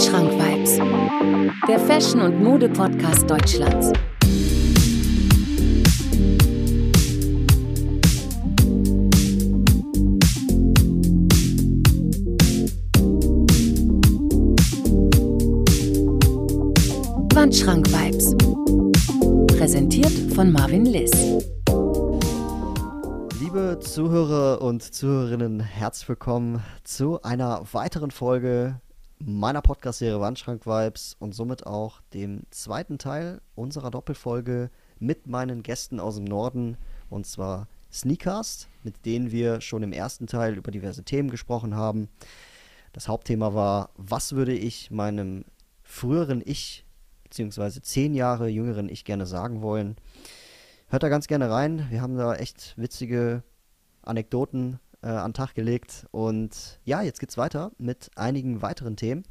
Wandschrank Vibes, der Fashion- und Mode-Podcast Deutschlands. Wandschrank Vibes. Präsentiert von Marvin Liss. Liebe Zuhörer und Zuhörerinnen, herzlich willkommen zu einer weiteren Folge meiner Podcast-Serie Wandschrank Vibes und somit auch dem zweiten Teil unserer Doppelfolge mit meinen Gästen aus dem Norden und zwar Sneakcast, mit denen wir schon im ersten Teil über diverse Themen gesprochen haben. Das Hauptthema war, was würde ich meinem früheren Ich, beziehungsweise zehn Jahre jüngeren Ich gerne sagen wollen. Hört da ganz gerne rein. Wir haben da echt witzige Anekdoten äh, an den Tag gelegt. Und ja, jetzt geht's weiter mit einigen weiteren Themen.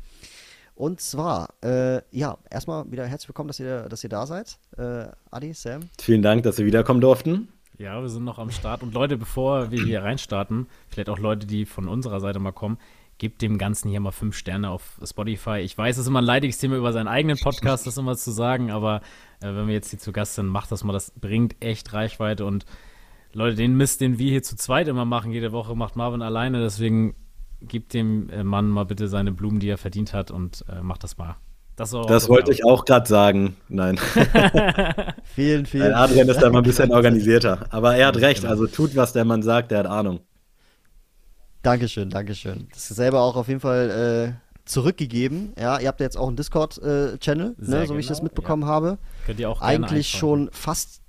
Und zwar, äh, ja, erstmal wieder herzlich willkommen, dass ihr, dass ihr da seid. Äh, Adi, Sam. Vielen Dank, dass wir wiederkommen durften. Ja, wir sind noch am Start. Und Leute, bevor wir hier reinstarten, vielleicht auch Leute, die von unserer Seite mal kommen, gebt dem Ganzen hier mal fünf Sterne auf Spotify. Ich weiß, es ist immer ein leidiges Thema, über seinen eigenen Podcast das immer zu sagen, aber äh, wenn wir jetzt hier zu Gast sind, macht das mal. Das bringt echt Reichweite und Leute, den Mist, den wir hier zu zweit immer machen, jede Woche macht Marvin alleine. Deswegen gebt dem äh, Mann mal bitte seine Blumen, die er verdient hat und äh, macht das mal. Das, das wollte ich auch gerade sagen. Nein. vielen, vielen. Adrian ist da mal ein bisschen organisierter. Aber er hat recht. Also tut, was der Mann sagt. Der hat Ahnung. Dankeschön, Dankeschön. Das ist selber auch auf jeden Fall äh, zurückgegeben. Ja, ihr habt ja jetzt auch einen Discord-Channel, äh, ne, so wie ich das genau, mitbekommen ja. habe. Könnt ihr auch Eigentlich schon fast,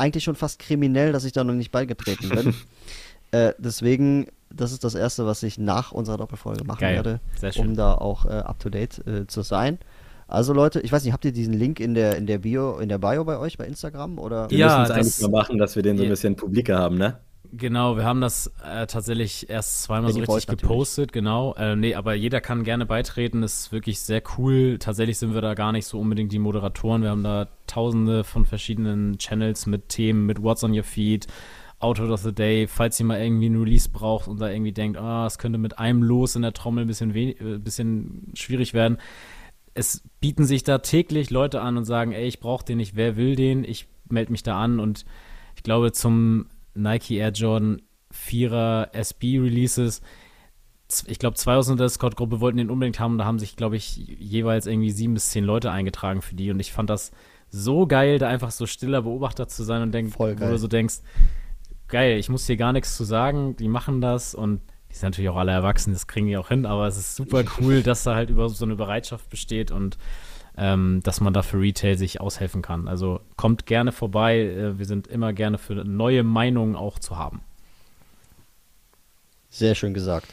eigentlich schon fast kriminell, dass ich da noch nicht beigetreten bin. äh, deswegen, das ist das Erste, was ich nach unserer Doppelfolge machen Geil. werde, um da auch äh, up to date äh, zu sein. Also Leute, ich weiß nicht, habt ihr diesen Link in der in der Bio in der Bio bei euch bei Instagram oder? Wir ja, müssen es eigentlich mal machen, dass wir den so ein bisschen publiker haben, ne? Genau, wir haben das äh, tatsächlich erst zweimal so richtig gepostet, genau. Äh, nee, aber jeder kann gerne beitreten, das ist wirklich sehr cool. Tatsächlich sind wir da gar nicht so unbedingt die Moderatoren. Wir haben da tausende von verschiedenen Channels mit Themen, mit What's on your feed, Outfit of the Day, falls ihr mal irgendwie ein Release braucht und da irgendwie denkt, ah, es könnte mit einem Los in der Trommel ein bisschen, äh, bisschen schwierig werden. Es bieten sich da täglich Leute an und sagen, ey, ich brauche den nicht, wer will den? Ich melde mich da an und ich glaube, zum Nike Air Jordan 4er SB Releases. Ich glaube, zwei aus unserer Discord-Gruppe wollten den unbedingt haben. Da haben sich, glaube ich, jeweils irgendwie sieben bis zehn Leute eingetragen für die. Und ich fand das so geil, da einfach so stiller Beobachter zu sein und denk, Voll geil. wo du so denkst, geil, ich muss hier gar nichts zu sagen. Die machen das und die sind natürlich auch alle erwachsen, das kriegen die auch hin. Aber es ist super cool, dass da halt über so eine Bereitschaft besteht und ähm, dass man da für Retail sich aushelfen kann. Also kommt gerne vorbei. Äh, wir sind immer gerne für neue Meinungen auch zu haben. Sehr schön gesagt.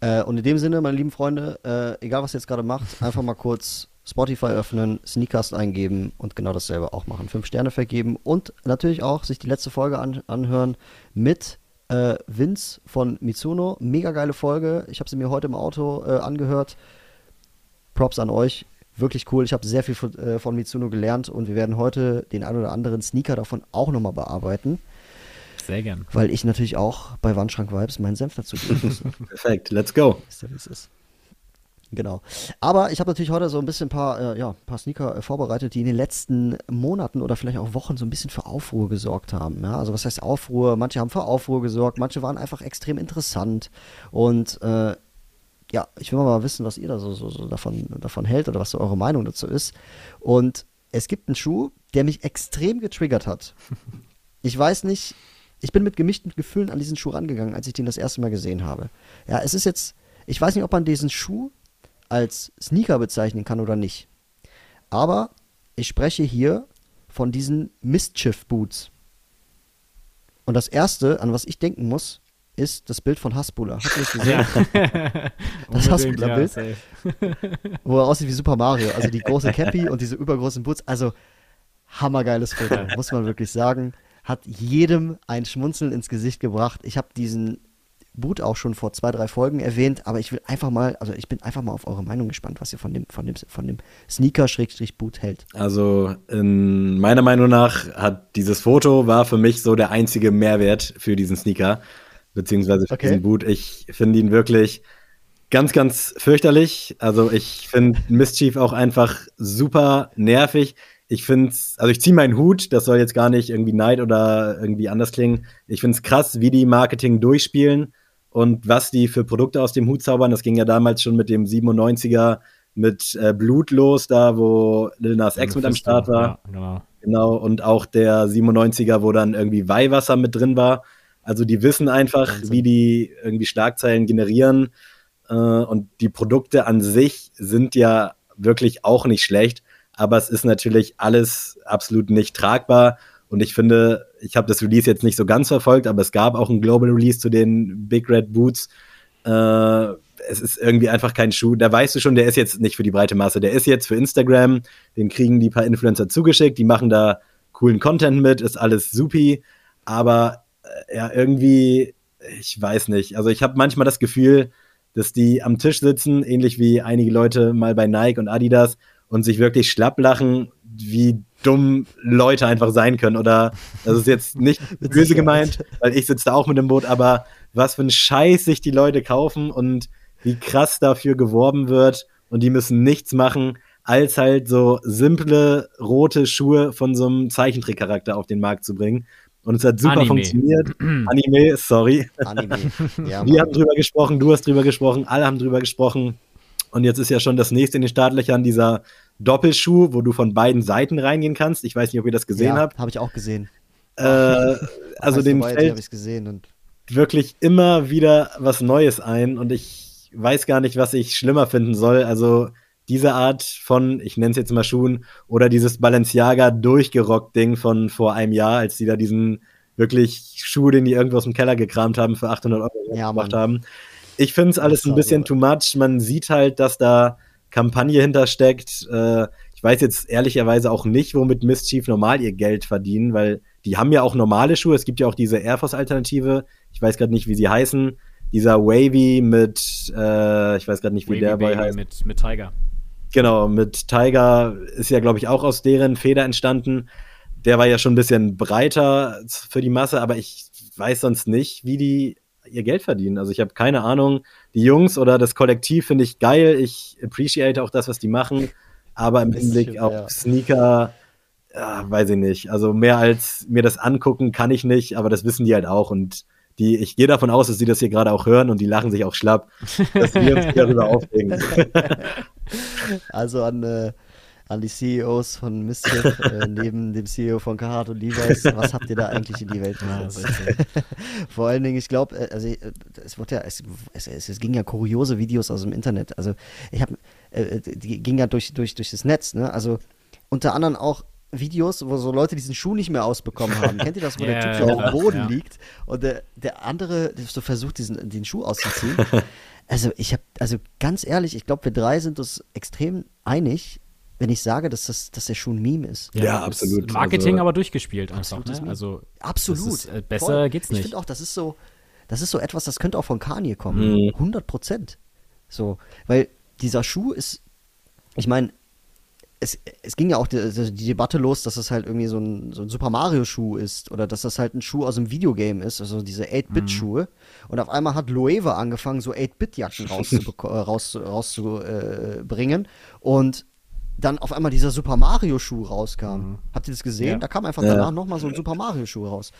Äh, und in dem Sinne, meine lieben Freunde, äh, egal was ihr jetzt gerade macht, einfach mal kurz Spotify öffnen, Sneakcast eingeben und genau dasselbe auch machen. Fünf Sterne vergeben und natürlich auch sich die letzte Folge an anhören mit äh, Vince von Mitsuno. Mega geile Folge. Ich habe sie mir heute im Auto äh, angehört. Props an euch wirklich cool. Ich habe sehr viel von, äh, von Mitsuno gelernt und wir werden heute den ein oder anderen Sneaker davon auch nochmal bearbeiten. Sehr gern. Weil ich natürlich auch bei Wandschrank Vibes meinen Senf dazu geben muss. Perfekt, let's go. Ist ja, wie es ist. Genau. Aber ich habe natürlich heute so ein bisschen ein paar, äh, ja, paar Sneaker äh, vorbereitet, die in den letzten Monaten oder vielleicht auch Wochen so ein bisschen für Aufruhr gesorgt haben. Ja? Also was heißt Aufruhr? Manche haben für Aufruhr gesorgt, manche waren einfach extrem interessant. Und äh, ja, ich will mal wissen, was ihr da so, so, so davon, davon hält oder was so eure Meinung dazu ist. Und es gibt einen Schuh, der mich extrem getriggert hat. Ich weiß nicht, ich bin mit gemischten Gefühlen an diesen Schuh rangegangen, als ich den das erste Mal gesehen habe. Ja, es ist jetzt, ich weiß nicht, ob man diesen Schuh als Sneaker bezeichnen kann oder nicht. Aber ich spreche hier von diesen Mischief Boots. Und das erste, an was ich denken muss, ist das Bild von Hasbulla. Hast du das gesehen? Ja. das Hasbulla-Bild. Ja, wo er aussieht wie Super Mario. Also die große Cappy und diese übergroßen Boots. Also hammergeiles Foto, muss man wirklich sagen. Hat jedem ein Schmunzeln ins Gesicht gebracht. Ich habe diesen Boot auch schon vor zwei, drei Folgen erwähnt, aber ich will einfach mal, also ich bin einfach mal auf eure Meinung gespannt, was ihr von dem, von dem, von dem Sneaker-Boot hält. Also in meiner Meinung nach hat dieses Foto war für mich so der einzige Mehrwert für diesen Sneaker beziehungsweise für okay. diesen Boot. Ich finde ihn wirklich ganz, ganz fürchterlich. Also ich finde Mischief auch einfach super nervig. Ich finde also ich ziehe meinen Hut, das soll jetzt gar nicht irgendwie Neid oder irgendwie anders klingen. Ich finde es krass, wie die Marketing durchspielen und was die für Produkte aus dem Hut zaubern. Das ging ja damals schon mit dem 97er mit äh, Blut los, da wo Lil Nas X mit am Start war. Ja, genau. genau. Und auch der 97er, wo dann irgendwie Weihwasser mit drin war. Also die wissen einfach, Wahnsinn. wie die irgendwie Schlagzeilen generieren. Äh, und die Produkte an sich sind ja wirklich auch nicht schlecht. Aber es ist natürlich alles absolut nicht tragbar. Und ich finde, ich habe das Release jetzt nicht so ganz verfolgt, aber es gab auch ein Global Release zu den Big Red Boots. Äh, es ist irgendwie einfach kein Schuh. Da weißt du schon, der ist jetzt nicht für die breite Masse. Der ist jetzt für Instagram. Den kriegen die paar Influencer zugeschickt. Die machen da coolen Content mit. Ist alles supi. Aber ja, irgendwie, ich weiß nicht. Also ich habe manchmal das Gefühl, dass die am Tisch sitzen, ähnlich wie einige Leute mal bei Nike und Adidas und sich wirklich schlapp lachen, wie dumm Leute einfach sein können. Oder das ist jetzt nicht böse gemeint, weil ich sitze da auch mit dem Boot, aber was für ein Scheiß sich die Leute kaufen und wie krass dafür geworben wird und die müssen nichts machen, als halt so simple rote Schuhe von so einem Zeichentrickcharakter auf den Markt zu bringen. Und es hat super Anime. funktioniert. Anime, sorry. Anime. Ja, Wir haben drüber gesprochen, du hast drüber gesprochen, alle haben drüber gesprochen. Und jetzt ist ja schon das nächste in den Startlöchern dieser Doppelschuh, wo du von beiden Seiten reingehen kannst. Ich weiß nicht, ob ihr das gesehen ja, habt. Habe ich auch gesehen. Äh, also den fällt wirklich immer wieder was Neues ein und ich weiß gar nicht, was ich schlimmer finden soll. Also diese Art von, ich nenne es jetzt mal Schuhen, oder dieses Balenciaga durchgerockt Ding von vor einem Jahr, als die da diesen wirklich Schuh, den die irgendwo aus dem Keller gekramt haben, für 800 Euro ja, gemacht haben. Ich finde es alles ein bisschen too much. Man sieht halt, dass da Kampagne hintersteckt. Äh, ich weiß jetzt ehrlicherweise auch nicht, womit Mischief normal ihr Geld verdienen, weil die haben ja auch normale Schuhe. Es gibt ja auch diese Air Force Alternative. Ich weiß gerade nicht, wie sie heißen dieser Wavy mit, äh, ich weiß gerade nicht, wie Wavy der Boy heißt. Mit, mit Tiger. Genau, mit Tiger ist ja, glaube ich, auch aus deren Feder entstanden. Der war ja schon ein bisschen breiter für die Masse, aber ich weiß sonst nicht, wie die ihr Geld verdienen. Also ich habe keine Ahnung. Die Jungs oder das Kollektiv finde ich geil. Ich appreciate auch das, was die machen. Aber im Hinblick auf ja. Sneaker, ja, weiß ich nicht. Also mehr als mir das angucken kann ich nicht, aber das wissen die halt auch. Und die, ich gehe davon aus, dass sie das hier gerade auch hören und die lachen sich auch schlapp, dass wir uns darüber aufregen. Also an, äh, an die CEOs von Mischief, äh, neben dem CEO von Carhartt und Levi's, was habt ihr da eigentlich in die Welt gemacht? Vor allen Dingen, ich glaube, äh, also äh, es wird ja, es, es, es, ging ja kuriose Videos aus dem Internet. Also ich habe, äh, die ging ja durch, durch, durch das Netz, ne? Also unter anderem auch Videos, wo so Leute diesen Schuh nicht mehr ausbekommen haben. Kennt ihr das, wo yeah, der Typ so auf dem Boden ja. liegt und der, der andere so versucht, diesen, den Schuh auszuziehen? also ich habe, also ganz ehrlich, ich glaube, wir drei sind uns extrem einig, wenn ich sage, dass, das, dass der Schuh ein Meme ist. Ja, ja absolut. Marketing also, aber durchgespielt einfach. Ne? Also absolut. Ist, äh, besser Voll. geht's nicht. Ich finde auch, das ist so, das ist so etwas, das könnte auch von Kanye kommen. Mhm. 100 Prozent. So, weil dieser Schuh ist, ich meine, es, es ging ja auch die, die, Debatte los, dass es halt irgendwie so ein, so ein Super Mario-Schuh ist oder dass das halt ein Schuh aus einem Videogame ist, also diese 8-Bit-Schuhe. Mhm. Und auf einmal hat Loewe angefangen, so 8-Bit-Jacken rauszubringen. raus, rauszubringen. Und dann auf einmal dieser Super Mario-Schuh rauskam. Mhm. Habt ihr das gesehen? Ja. Da kam einfach danach ja. nochmal so ein Super Mario-Schuh raus.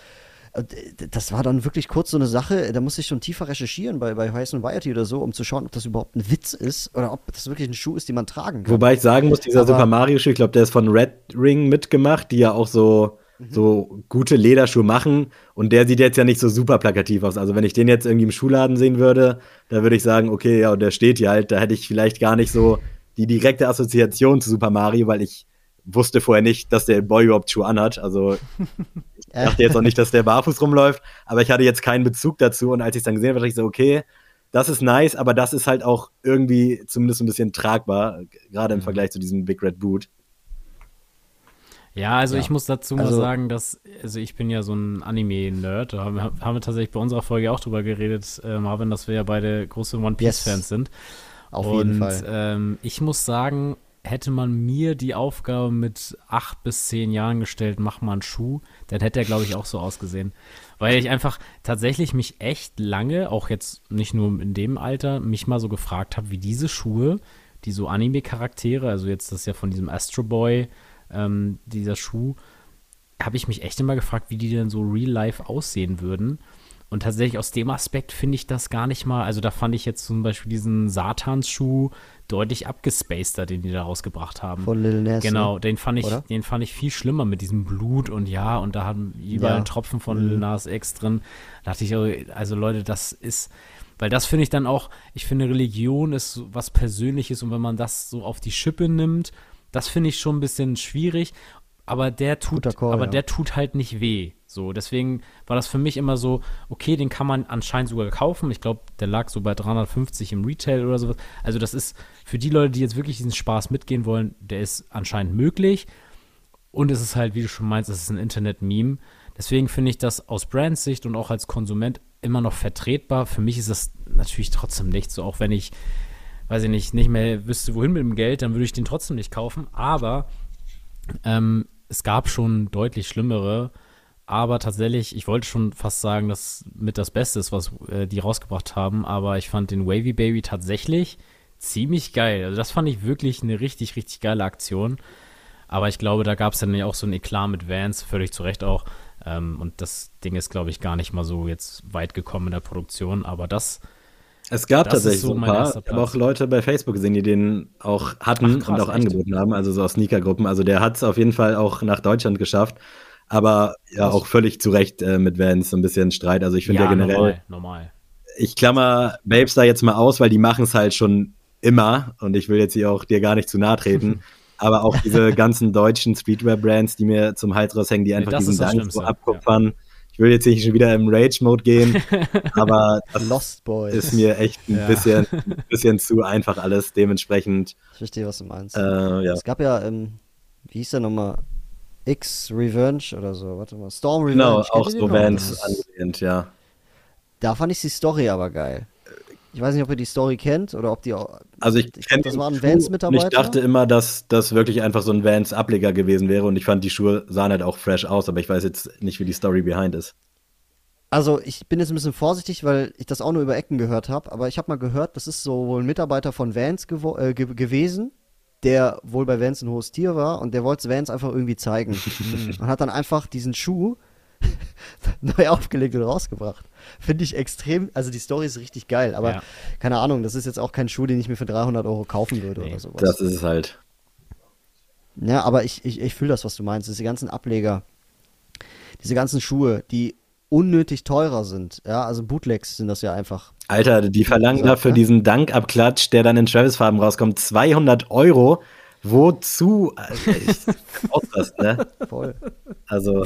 Äh, das war dann wirklich kurz so eine Sache, da musste ich schon tiefer recherchieren bei, bei Horizon Variety oder so, um zu schauen, ob das überhaupt ein Witz ist oder ob das wirklich ein Schuh ist, den man tragen kann. Wobei ich sagen muss, dieser Aber, Super Mario-Schuh, ich glaube, der ist von Red Ring mitgemacht, die ja auch so, mhm. so gute Lederschuhe machen. Und der sieht jetzt ja nicht so super plakativ aus. Also wenn ich den jetzt irgendwie im Schuhladen sehen würde, da würde ich sagen, okay, ja, und der steht hier halt, da hätte ich vielleicht gar nicht so die direkte Assoziation zu Super Mario, weil ich wusste vorher nicht, dass der Boy überhaupt Schuhe anhat. Also ich dachte jetzt auch nicht, dass der barfuß rumläuft, aber ich hatte jetzt keinen Bezug dazu. Und als ich es dann gesehen habe, dachte ich so, okay, das ist nice, aber das ist halt auch irgendwie zumindest ein bisschen tragbar, gerade im mhm. Vergleich zu diesem Big Red Boot. Ja, also ja. ich muss dazu also, mal sagen, dass, also ich bin ja so ein Anime-Nerd, da haben, haben, wir tatsächlich bei unserer Folge auch drüber geredet, äh, Marvin, dass wir ja beide große One Piece-Fans yes. sind. Auf Und, jeden Fall. Ähm, ich muss sagen, hätte man mir die Aufgabe mit acht bis zehn Jahren gestellt, mach mal einen Schuh, dann hätte er, glaube ich, auch so ausgesehen. Weil ich einfach tatsächlich mich echt lange, auch jetzt nicht nur in dem Alter, mich mal so gefragt habe, wie diese Schuhe, die so Anime-Charaktere, also jetzt das ist ja von diesem Astro Boy, ähm, dieser Schuh, habe ich mich echt immer gefragt, wie die denn so real life aussehen würden. Und tatsächlich aus dem Aspekt finde ich das gar nicht mal, also da fand ich jetzt zum Beispiel diesen Satans-Schuh deutlich abgespaceder, den die da rausgebracht haben. Von Lil Nas. Genau, den fand ich, oder? den fand ich viel schlimmer mit diesem Blut und ja, und da haben überall ja. Tropfen von mhm. Lil Nas X drin. Da dachte ich, oh, also Leute, das ist, weil das finde ich dann auch, ich finde Religion ist was Persönliches und wenn man das so auf die Schippe nimmt, das finde ich schon ein bisschen schwierig aber der tut, Call, aber ja. der tut halt nicht weh. So, deswegen war das für mich immer so, okay, den kann man anscheinend sogar kaufen. Ich glaube, der lag so bei 350 im Retail oder sowas. Also das ist für die Leute, die jetzt wirklich diesen Spaß mitgehen wollen, der ist anscheinend möglich. Und es ist halt, wie du schon meinst, es ist ein Internet-Meme. Deswegen finde ich das aus Brandsicht und auch als Konsument immer noch vertretbar. Für mich ist das natürlich trotzdem nicht so, auch wenn ich, weiß ich nicht, nicht mehr wüsste, wohin mit dem Geld, dann würde ich den trotzdem nicht kaufen. Aber ähm, es gab schon deutlich schlimmere, aber tatsächlich, ich wollte schon fast sagen, dass mit das Beste ist, was äh, die rausgebracht haben, aber ich fand den Wavy Baby tatsächlich ziemlich geil. Also das fand ich wirklich eine richtig, richtig geile Aktion. Aber ich glaube, da gab es dann ja auch so ein Eklat mit Vans, völlig zu Recht auch. Ähm, und das Ding ist, glaube ich, gar nicht mal so jetzt weit gekommen in der Produktion. Aber das es gab das tatsächlich so ein paar. Ich habe auch Leute bei Facebook gesehen, die den auch hatten Ach, krass, und auch echt? angeboten haben, also so aus Sneakergruppen. Also der hat es auf jeden Fall auch nach Deutschland geschafft. Aber ja, auch völlig zu Recht äh, mit Vans so ein bisschen Streit. Also ich finde ja, ja, generell. Normal, normal. Ich klammer Babes da jetzt mal aus, weil die machen es halt schon immer. Und ich will jetzt hier auch dir gar nicht zu nahe treten. aber auch diese ganzen deutschen Streetwear-Brands, die mir zum Hals raushängen, die einfach nee, diesen Dank so abkupfern. Ja ich will jetzt nicht schon wieder im Rage-Mode gehen, aber das ist mir echt ein ja. bisschen, bisschen zu einfach alles. Dementsprechend. Ich verstehe, was du meinst. Äh, ja. Es gab ja, ähm, wie hieß der nochmal? X Revenge oder so, warte mal. Storm Revenge. Genau, auch so Vans angelehnt, ja. Da fand ich die Story aber geil. Ich weiß nicht, ob ihr die Story kennt oder ob die auch. Also ich, ich kenne das waren Vans-Mitarbeiter. Ich dachte immer, dass das wirklich einfach so ein Vans-Ableger gewesen wäre und ich fand die Schuhe sahen halt auch fresh aus, aber ich weiß jetzt nicht, wie die Story behind ist. Also ich bin jetzt ein bisschen vorsichtig, weil ich das auch nur über Ecken gehört habe, aber ich habe mal gehört, das ist so wohl ein Mitarbeiter von Vans äh, ge gewesen, der wohl bei Vans ein hohes Tier war und der wollte Vans einfach irgendwie zeigen und hat dann einfach diesen Schuh neu aufgelegt und rausgebracht. Finde ich extrem, also die Story ist richtig geil, aber ja. keine Ahnung, das ist jetzt auch kein Schuh, den ich mir für 300 Euro kaufen würde nee, oder sowas. Das ist es halt. Ja, aber ich, ich, ich fühle das, was du meinst. Diese ganzen Ableger, diese ganzen Schuhe, die unnötig teurer sind. Ja, also Bootlegs sind das ja einfach. Alter, die verlangen dafür ja? diesen Dankabklatsch, der dann in Travis-Farben rauskommt, 200 Euro. Wozu? Ausrasten, ne? Voll. Also,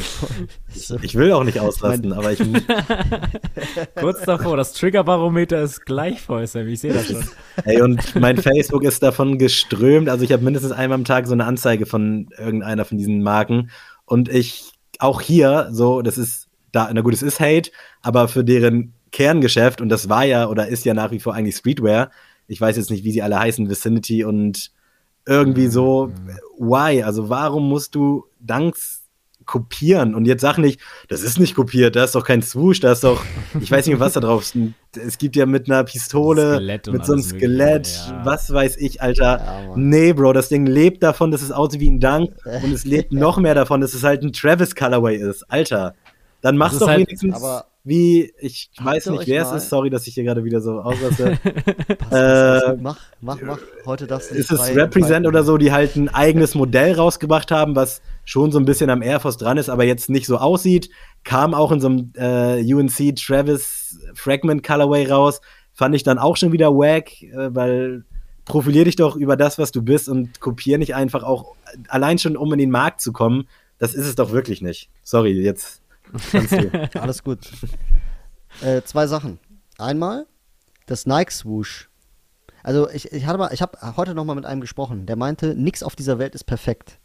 ich, ich, will auch nicht ausrasten, aber ich. Kurz davor, das Triggerbarometer ist gleich voll, Sam. Ich sehe das schon. Ey, und mein Facebook ist davon geströmt. Also, ich habe mindestens einmal am Tag so eine Anzeige von irgendeiner von diesen Marken. Und ich, auch hier, so, das ist da, na gut, es ist Hate, aber für deren Kerngeschäft, und das war ja oder ist ja nach wie vor eigentlich Streetwear, ich weiß jetzt nicht, wie sie alle heißen, Vicinity und irgendwie so, mhm. why? Also warum musst du Danks kopieren? Und jetzt sag nicht, das ist nicht kopiert, da ist doch kein Swoosh, da ist doch, ich weiß nicht, was da drauf ist. Es gibt ja mit einer Pistole, mit so einem Skelett, ja. was weiß ich, Alter. Ja, nee, Bro, das Ding lebt davon, dass es aussieht wie ein Dank und es lebt noch mehr davon, dass es halt ein Travis Colorway ist. Alter. Dann mach's doch halt, wenigstens wie, ich weiß nicht, wer es ist, sorry, dass ich hier gerade wieder so ausraste. äh, mach, mach, mach, heute das Ist es Represent oder so, die halt ein eigenes Modell rausgebracht haben, was schon so ein bisschen am Air Force dran ist, aber jetzt nicht so aussieht. Kam auch in so einem äh, UNC Travis Fragment Colorway raus. Fand ich dann auch schon wieder wack, äh, weil profilier dich doch über das, was du bist und kopier nicht einfach auch, allein schon um in den Markt zu kommen. Das ist es doch wirklich nicht. Sorry, jetzt Alles gut. Äh, zwei Sachen. Einmal das Nike Swoosh. Also ich, ich, ich habe heute noch mal mit einem gesprochen, der meinte, nichts auf dieser Welt ist perfekt.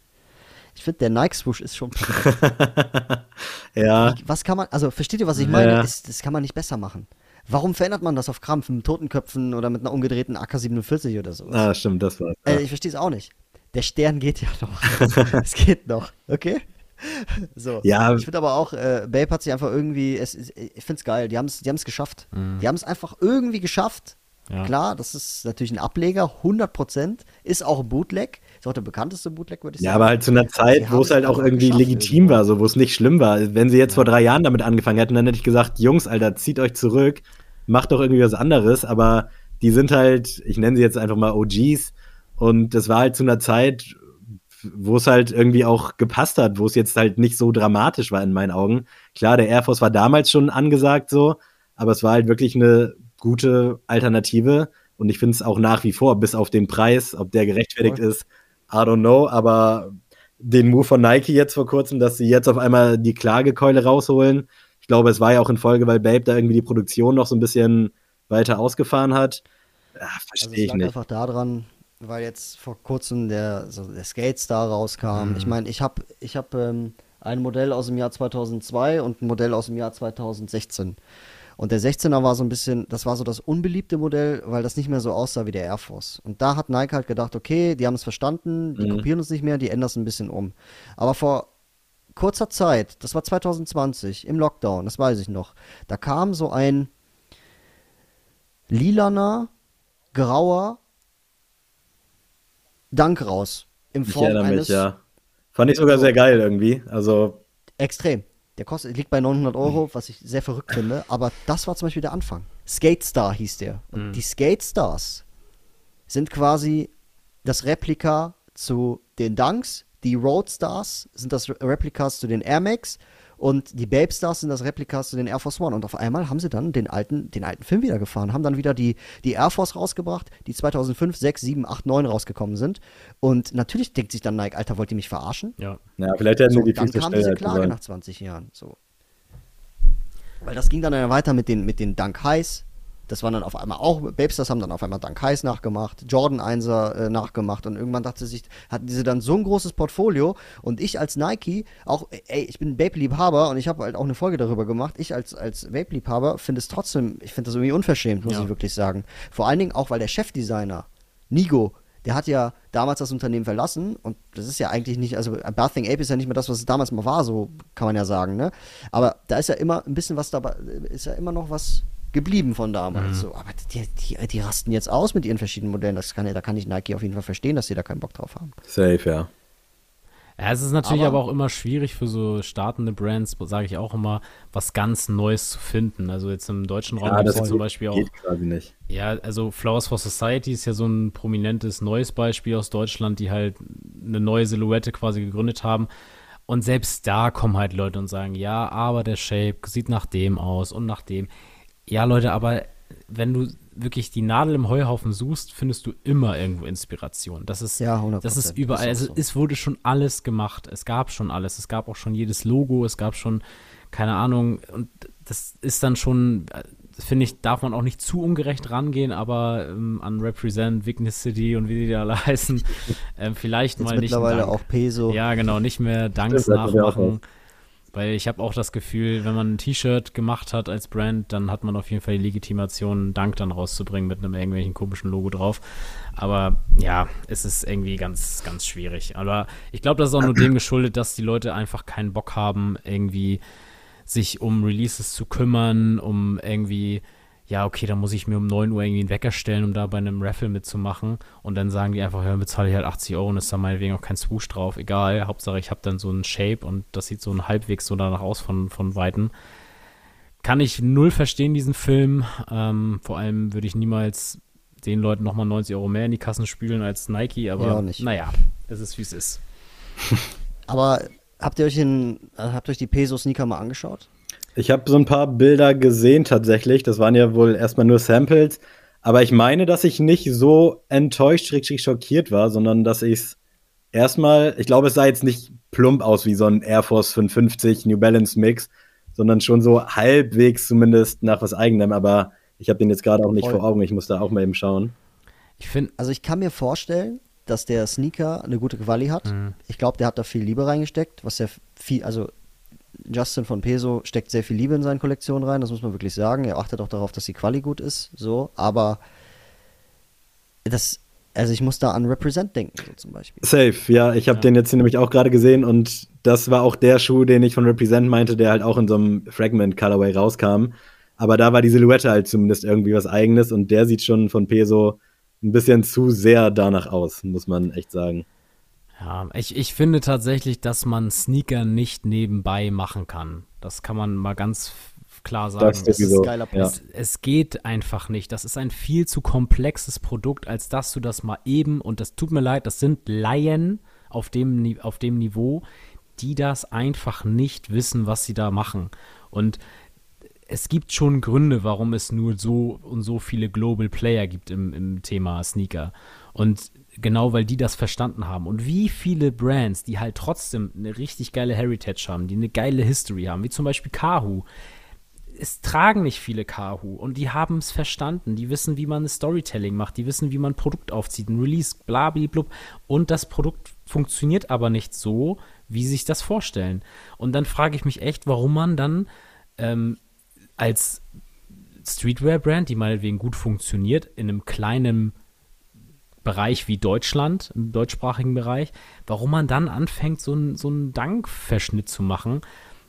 Ich finde, der Nike Swoosh ist schon perfekt. ja. Was kann man, also versteht ihr, was ich meine? Ja. Ist, das kann man nicht besser machen. Warum verändert man das auf Krampf mit Totenköpfen oder mit einer umgedrehten AK-47 oder so? Ah, stimmt, das war's. Ja. Äh, ich verstehe es auch nicht. der Stern geht ja noch. es geht noch, okay? So. Ja. Ich finde aber auch, äh, Babe hat sich einfach irgendwie, es, ich finde es geil, die haben es die geschafft. Mhm. Die haben es einfach irgendwie geschafft. Ja. Klar, das ist natürlich ein Ableger, 100%, ist auch ein Bootleg, ist auch der bekannteste Bootleg, würde ich sagen. Ja, aber halt zu einer Zeit, wo es halt auch irgendwie legitim irgendwo. war, so, wo es nicht schlimm war. Wenn sie jetzt ja. vor drei Jahren damit angefangen hätten, dann hätte ich gesagt, Jungs, Alter, zieht euch zurück, macht doch irgendwie was anderes, aber die sind halt, ich nenne sie jetzt einfach mal OGs, und das war halt zu einer Zeit, wo es halt irgendwie auch gepasst hat, wo es jetzt halt nicht so dramatisch war in meinen Augen. Klar, der Air Force war damals schon angesagt so, aber es war halt wirklich eine gute Alternative und ich finde es auch nach wie vor, bis auf den Preis, ob der gerechtfertigt Voll. ist, I don't know, aber den Move von Nike jetzt vor kurzem, dass sie jetzt auf einmal die Klagekeule rausholen. Ich glaube, es war ja auch in Folge, weil Babe da irgendwie die Produktion noch so ein bisschen weiter ausgefahren hat. Ja, verstehe also ich nicht. einfach daran, weil jetzt vor kurzem der, so der Skate Star rauskam. Mhm. Ich meine, ich habe ich hab, ähm, ein Modell aus dem Jahr 2002 und ein Modell aus dem Jahr 2016. Und der 16er war so ein bisschen, das war so das unbeliebte Modell, weil das nicht mehr so aussah wie der Air Force. Und da hat Nike halt gedacht, okay, die haben es verstanden, die mhm. kopieren uns nicht mehr, die ändern es ein bisschen um. Aber vor kurzer Zeit, das war 2020, im Lockdown, das weiß ich noch, da kam so ein lilaner, grauer Dank raus. Im Form ich erinnere mich, ja. Fand ich sogar sehr geil irgendwie. Also. Extrem. Der kostet, liegt bei 900 Euro, was ich sehr verrückt finde. Aber das war zum Beispiel der Anfang. Skate Star hieß der. Und mhm. die Skate Stars sind quasi das Replika zu den Dunks. Die Roadstars sind das Replikas zu den Air Max und die Babe Stars sind das Replikas zu den Air Force One. Und auf einmal haben sie dann den alten, den alten Film wieder gefahren, haben dann wieder die, die Air Force rausgebracht, die 2005, 6, 7, 8, 9 rausgekommen sind. Und natürlich denkt sich dann Nike, Alter, wollt ihr mich verarschen? Ja, ja vielleicht hätten so, die Dann kam diese Klage nach 20 Jahren. So. Weil das ging dann weiter mit den, mit den Dunk Highs, das waren dann auf einmal auch, Babestars haben dann auf einmal Dank Heiß nachgemacht, Jordan 1er äh, nachgemacht und irgendwann dachte sich, hatten diese dann so ein großes Portfolio und ich als Nike, auch, ey, ich bin Vape-Liebhaber und ich habe halt auch eine Folge darüber gemacht, ich als, als Vape-Liebhaber finde es trotzdem, ich finde das irgendwie unverschämt, muss ja. ich wirklich sagen. Vor allen Dingen auch, weil der Chefdesigner, Nigo, der hat ja damals das Unternehmen verlassen und das ist ja eigentlich nicht, also Bathing Ape ist ja nicht mehr das, was es damals mal war, so kann man ja sagen, ne? Aber da ist ja immer ein bisschen was dabei, ist ja immer noch was geblieben von damals. Mhm. So, aber die, die, die, rasten jetzt aus mit ihren verschiedenen Modellen. Das kann, da kann ich Nike auf jeden Fall verstehen, dass sie da keinen Bock drauf haben. Safe, ja. Ja, es ist natürlich aber, aber, auch immer schwierig für so startende Brands, sage ich auch immer, was ganz Neues zu finden. Also jetzt im deutschen Raum ja, das zum Beispiel auch. Geht quasi nicht. Ja, also Flowers for Society ist ja so ein prominentes neues Beispiel aus Deutschland, die halt eine neue Silhouette quasi gegründet haben. Und selbst da kommen halt Leute und sagen, ja, aber der Shape sieht nach dem aus und nach dem. Ja, Leute, aber wenn du wirklich die Nadel im Heuhaufen suchst, findest du immer irgendwo Inspiration. Das ist, ja, 100%. Das ist überall. Also, so. Es wurde schon alles gemacht. Es gab schon alles. Es gab auch schon jedes Logo. Es gab schon, keine Ahnung. Und das ist dann schon, finde ich, darf man auch nicht zu ungerecht rangehen, aber ähm, an Represent, Witness City und wie die alle heißen, äh, vielleicht Jetzt mal nicht. Mittlerweile auch Peso. Ja, genau. Nicht mehr Danks nachmachen. Weil ich habe auch das Gefühl, wenn man ein T-Shirt gemacht hat als Brand, dann hat man auf jeden Fall die Legitimation, Dank dann rauszubringen mit einem irgendwelchen komischen Logo drauf. Aber ja, es ist irgendwie ganz, ganz schwierig. Aber ich glaube, das ist auch nur dem geschuldet, dass die Leute einfach keinen Bock haben, irgendwie sich um Releases zu kümmern, um irgendwie ja, okay, dann muss ich mir um 9 Uhr irgendwie einen Wecker stellen, um da bei einem Raffle mitzumachen. Und dann sagen die einfach, ja, bezahle ich halt 80 Euro und ist da meinetwegen auch kein Swoosh drauf. Egal, Hauptsache ich habe dann so einen Shape und das sieht so ein halbwegs so danach aus von, von Weitem. Kann ich null verstehen, diesen Film. Ähm, vor allem würde ich niemals den Leuten nochmal 90 Euro mehr in die Kassen spülen als Nike, aber ja, naja, es ist wie es ist. aber habt ihr euch, den, habt ihr euch die Peso-Sneaker mal angeschaut? Ich habe so ein paar Bilder gesehen tatsächlich. Das waren ja wohl erstmal nur Samples. Aber ich meine, dass ich nicht so enttäuscht, richtig schockiert war, sondern dass ich es erstmal, ich glaube, es sah jetzt nicht plump aus wie so ein Air Force 550 New Balance Mix, sondern schon so halbwegs zumindest nach was eigenem. Aber ich habe den jetzt gerade auch nicht Voll. vor Augen. Ich muss da auch mal eben schauen. Ich finde, also ich kann mir vorstellen, dass der Sneaker eine gute Quali hat. Mhm. Ich glaube, der hat da viel Liebe reingesteckt, was ja viel, also Justin von Peso steckt sehr viel Liebe in seine Kollektion rein, das muss man wirklich sagen. Er achtet auch darauf, dass die Quali gut ist, so, aber das Also ich muss da an Represent denken, so zum Beispiel. Safe, ja. Ich habe ja. den jetzt hier nämlich auch gerade gesehen und das war auch der Schuh, den ich von Represent meinte, der halt auch in so einem Fragment Colorway rauskam. Aber da war die Silhouette halt zumindest irgendwie was eigenes und der sieht schon von Peso ein bisschen zu sehr danach aus, muss man echt sagen. Ja, ich, ich finde tatsächlich, dass man Sneaker nicht nebenbei machen kann. Das kann man mal ganz klar sagen. Das ist sowieso. Es, es, geht einfach nicht. Das ist ein viel zu komplexes Produkt, als dass du das mal eben, und das tut mir leid, das sind Laien auf dem, auf dem Niveau, die das einfach nicht wissen, was sie da machen. Und es gibt schon Gründe, warum es nur so und so viele Global Player gibt im, im Thema Sneaker. Und genau weil die das verstanden haben. Und wie viele Brands, die halt trotzdem eine richtig geile Heritage haben, die eine geile History haben, wie zum Beispiel Kahu, es tragen nicht viele Kahu und die haben es verstanden. Die wissen, wie man Storytelling macht, die wissen, wie man ein Produkt aufzieht, ein Release, blablablub. Und das Produkt funktioniert aber nicht so, wie sie sich das vorstellen. Und dann frage ich mich echt, warum man dann ähm, als Streetwear-Brand, die meinetwegen gut funktioniert, in einem kleinen Bereich wie Deutschland, im deutschsprachigen Bereich, warum man dann anfängt, so, ein, so einen Dankverschnitt zu machen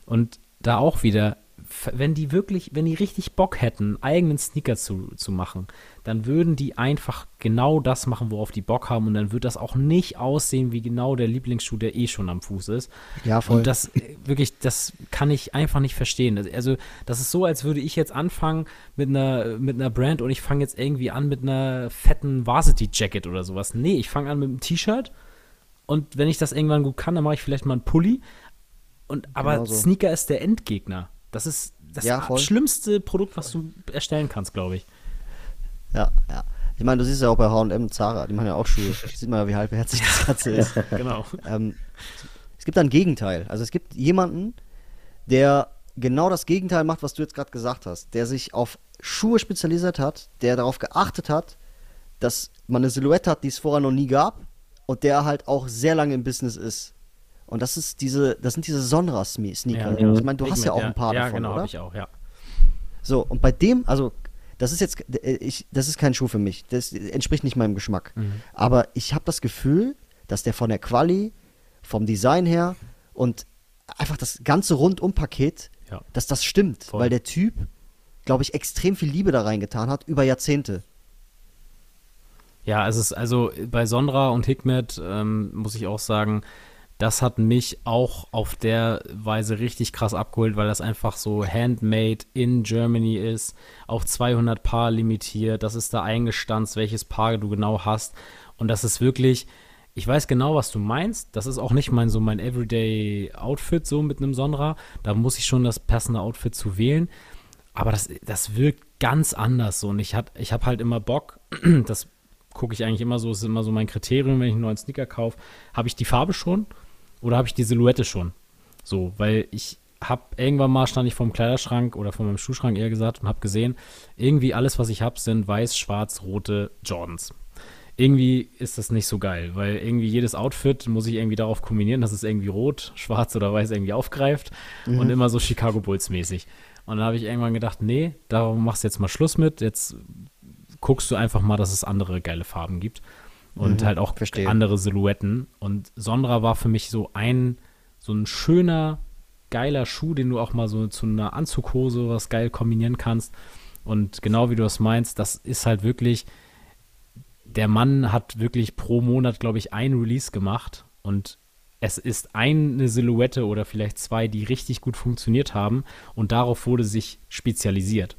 und da auch wieder wenn die wirklich, wenn die richtig Bock hätten, eigenen Sneaker zu, zu machen, dann würden die einfach genau das machen, worauf die Bock haben und dann wird das auch nicht aussehen wie genau der Lieblingsschuh, der eh schon am Fuß ist. Ja, voll. Und das wirklich, das kann ich einfach nicht verstehen. Also, das ist so, als würde ich jetzt anfangen mit einer, mit einer Brand und ich fange jetzt irgendwie an mit einer fetten Varsity Jacket oder sowas. Nee, ich fange an mit einem T-Shirt und wenn ich das irgendwann gut kann, dann mache ich vielleicht mal einen Pulli. Und, aber genau so. Sneaker ist der Endgegner. Das ist das ja, schlimmste Produkt, was du erstellen kannst, glaube ich. Ja, ja. Ich meine, du siehst ja auch bei H&M Zara, die machen ja auch Schuhe. Sieht man ja, wie halbherzig das Ganze ist. genau. Ähm, es gibt ein Gegenteil. Also es gibt jemanden, der genau das Gegenteil macht, was du jetzt gerade gesagt hast. Der sich auf Schuhe spezialisiert hat, der darauf geachtet hat, dass man eine Silhouette hat, die es vorher noch nie gab und der halt auch sehr lange im Business ist. Und das ist diese, das sind diese Sonra-Sneaker. Ja, ich meine, du hast ja auch ein paar ja, davon, genau, oder? ich auch, ja. So, und bei dem, also, das ist jetzt, äh, ich, das ist kein Schuh für mich. Das entspricht nicht meinem Geschmack. Mhm. Aber ich habe das Gefühl, dass der von der Quali, vom Design her und einfach das ganze Rundum-Paket, ja. dass das stimmt. Voll. Weil der Typ, glaube ich, extrem viel Liebe da reingetan hat, über Jahrzehnte. Ja, es ist also bei Sondra und Hikmet ähm, muss ich auch sagen, das hat mich auch auf der Weise richtig krass abgeholt, weil das einfach so handmade in Germany ist, auf 200 Paar limitiert, das ist da eingestanzt, welches Paar du genau hast. Und das ist wirklich, ich weiß genau, was du meinst, das ist auch nicht mein so mein Everyday Outfit so mit einem Sonra, da muss ich schon das passende Outfit zu wählen, aber das, das wirkt ganz anders so. Und ich, ich habe halt immer Bock, das gucke ich eigentlich immer so, ist immer so mein Kriterium, wenn ich einen neuen Sneaker kaufe, habe ich die Farbe schon oder habe ich die Silhouette schon? So, weil ich habe irgendwann mal stand ich vor dem Kleiderschrank oder vor meinem Schuhschrank eher gesagt und habe gesehen, irgendwie alles, was ich habe, sind weiß, schwarz, rote Jordans. Irgendwie ist das nicht so geil, weil irgendwie jedes Outfit muss ich irgendwie darauf kombinieren, dass es irgendwie rot, schwarz oder weiß irgendwie aufgreift mhm. und immer so Chicago Bulls mäßig. Und dann habe ich irgendwann gedacht, nee, darum machst du jetzt mal Schluss mit. Jetzt guckst du einfach mal, dass es andere geile Farben gibt und mhm, halt auch verstehe. andere Silhouetten. Und Sondra war für mich so ein, so ein schöner, geiler Schuh, den du auch mal so zu einer Anzughose was geil kombinieren kannst. Und genau wie du das meinst, das ist halt wirklich, der Mann hat wirklich pro Monat, glaube ich, ein Release gemacht und es ist eine Silhouette oder vielleicht zwei, die richtig gut funktioniert haben und darauf wurde sich spezialisiert.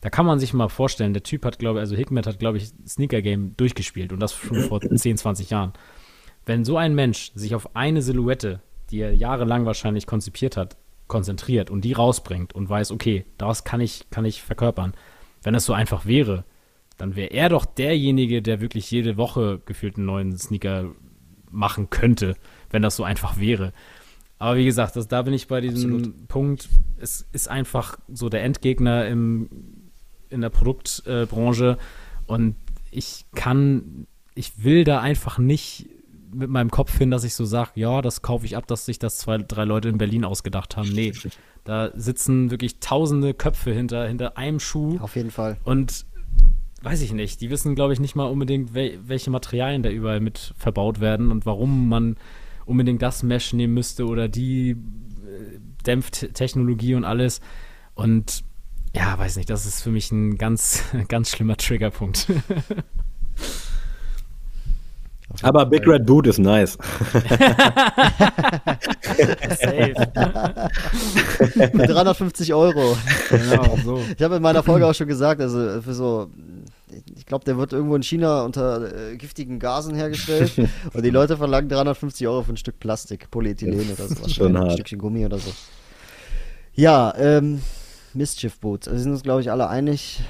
Da kann man sich mal vorstellen, der Typ hat, glaube ich, also Hikmet hat, glaube ich, Sneaker Game durchgespielt und das schon vor 10, 20 Jahren. Wenn so ein Mensch sich auf eine Silhouette, die er jahrelang wahrscheinlich konzipiert hat, konzentriert und die rausbringt und weiß, okay, das kann ich, kann ich verkörpern. Wenn es so einfach wäre, dann wäre er doch derjenige, der wirklich jede Woche gefühlt einen neuen Sneaker machen könnte, wenn das so einfach wäre. Aber wie gesagt, das, da bin ich bei diesem Absolut. Punkt. Es ist einfach so der Endgegner im in der Produktbranche und ich kann, ich will da einfach nicht mit meinem Kopf hin, dass ich so sage, ja, das kaufe ich ab, dass sich das zwei, drei Leute in Berlin ausgedacht haben. Nee, da sitzen wirklich tausende Köpfe hinter, hinter einem Schuh. Auf jeden Fall. Und weiß ich nicht. Die wissen, glaube ich, nicht mal unbedingt, wel welche Materialien da überall mit verbaut werden und warum man unbedingt das Mesh nehmen müsste oder die äh, Dämpftechnologie und alles. Und ja, weiß nicht, das ist für mich ein ganz, ganz schlimmer Triggerpunkt. Aber Big Red Boot ist nice. Safe. Für 350 Euro. Genau, so. Ich habe in meiner Folge auch schon gesagt, also für so, ich glaube, der wird irgendwo in China unter äh, giftigen Gasen hergestellt und die Leute verlangen 350 Euro für ein Stück Plastik, Polyethylen oder so. Schon hart. Ein Stückchen Gummi oder so. Ja, ähm, Mischief Boots. Also sind uns, glaube ich, alle einig.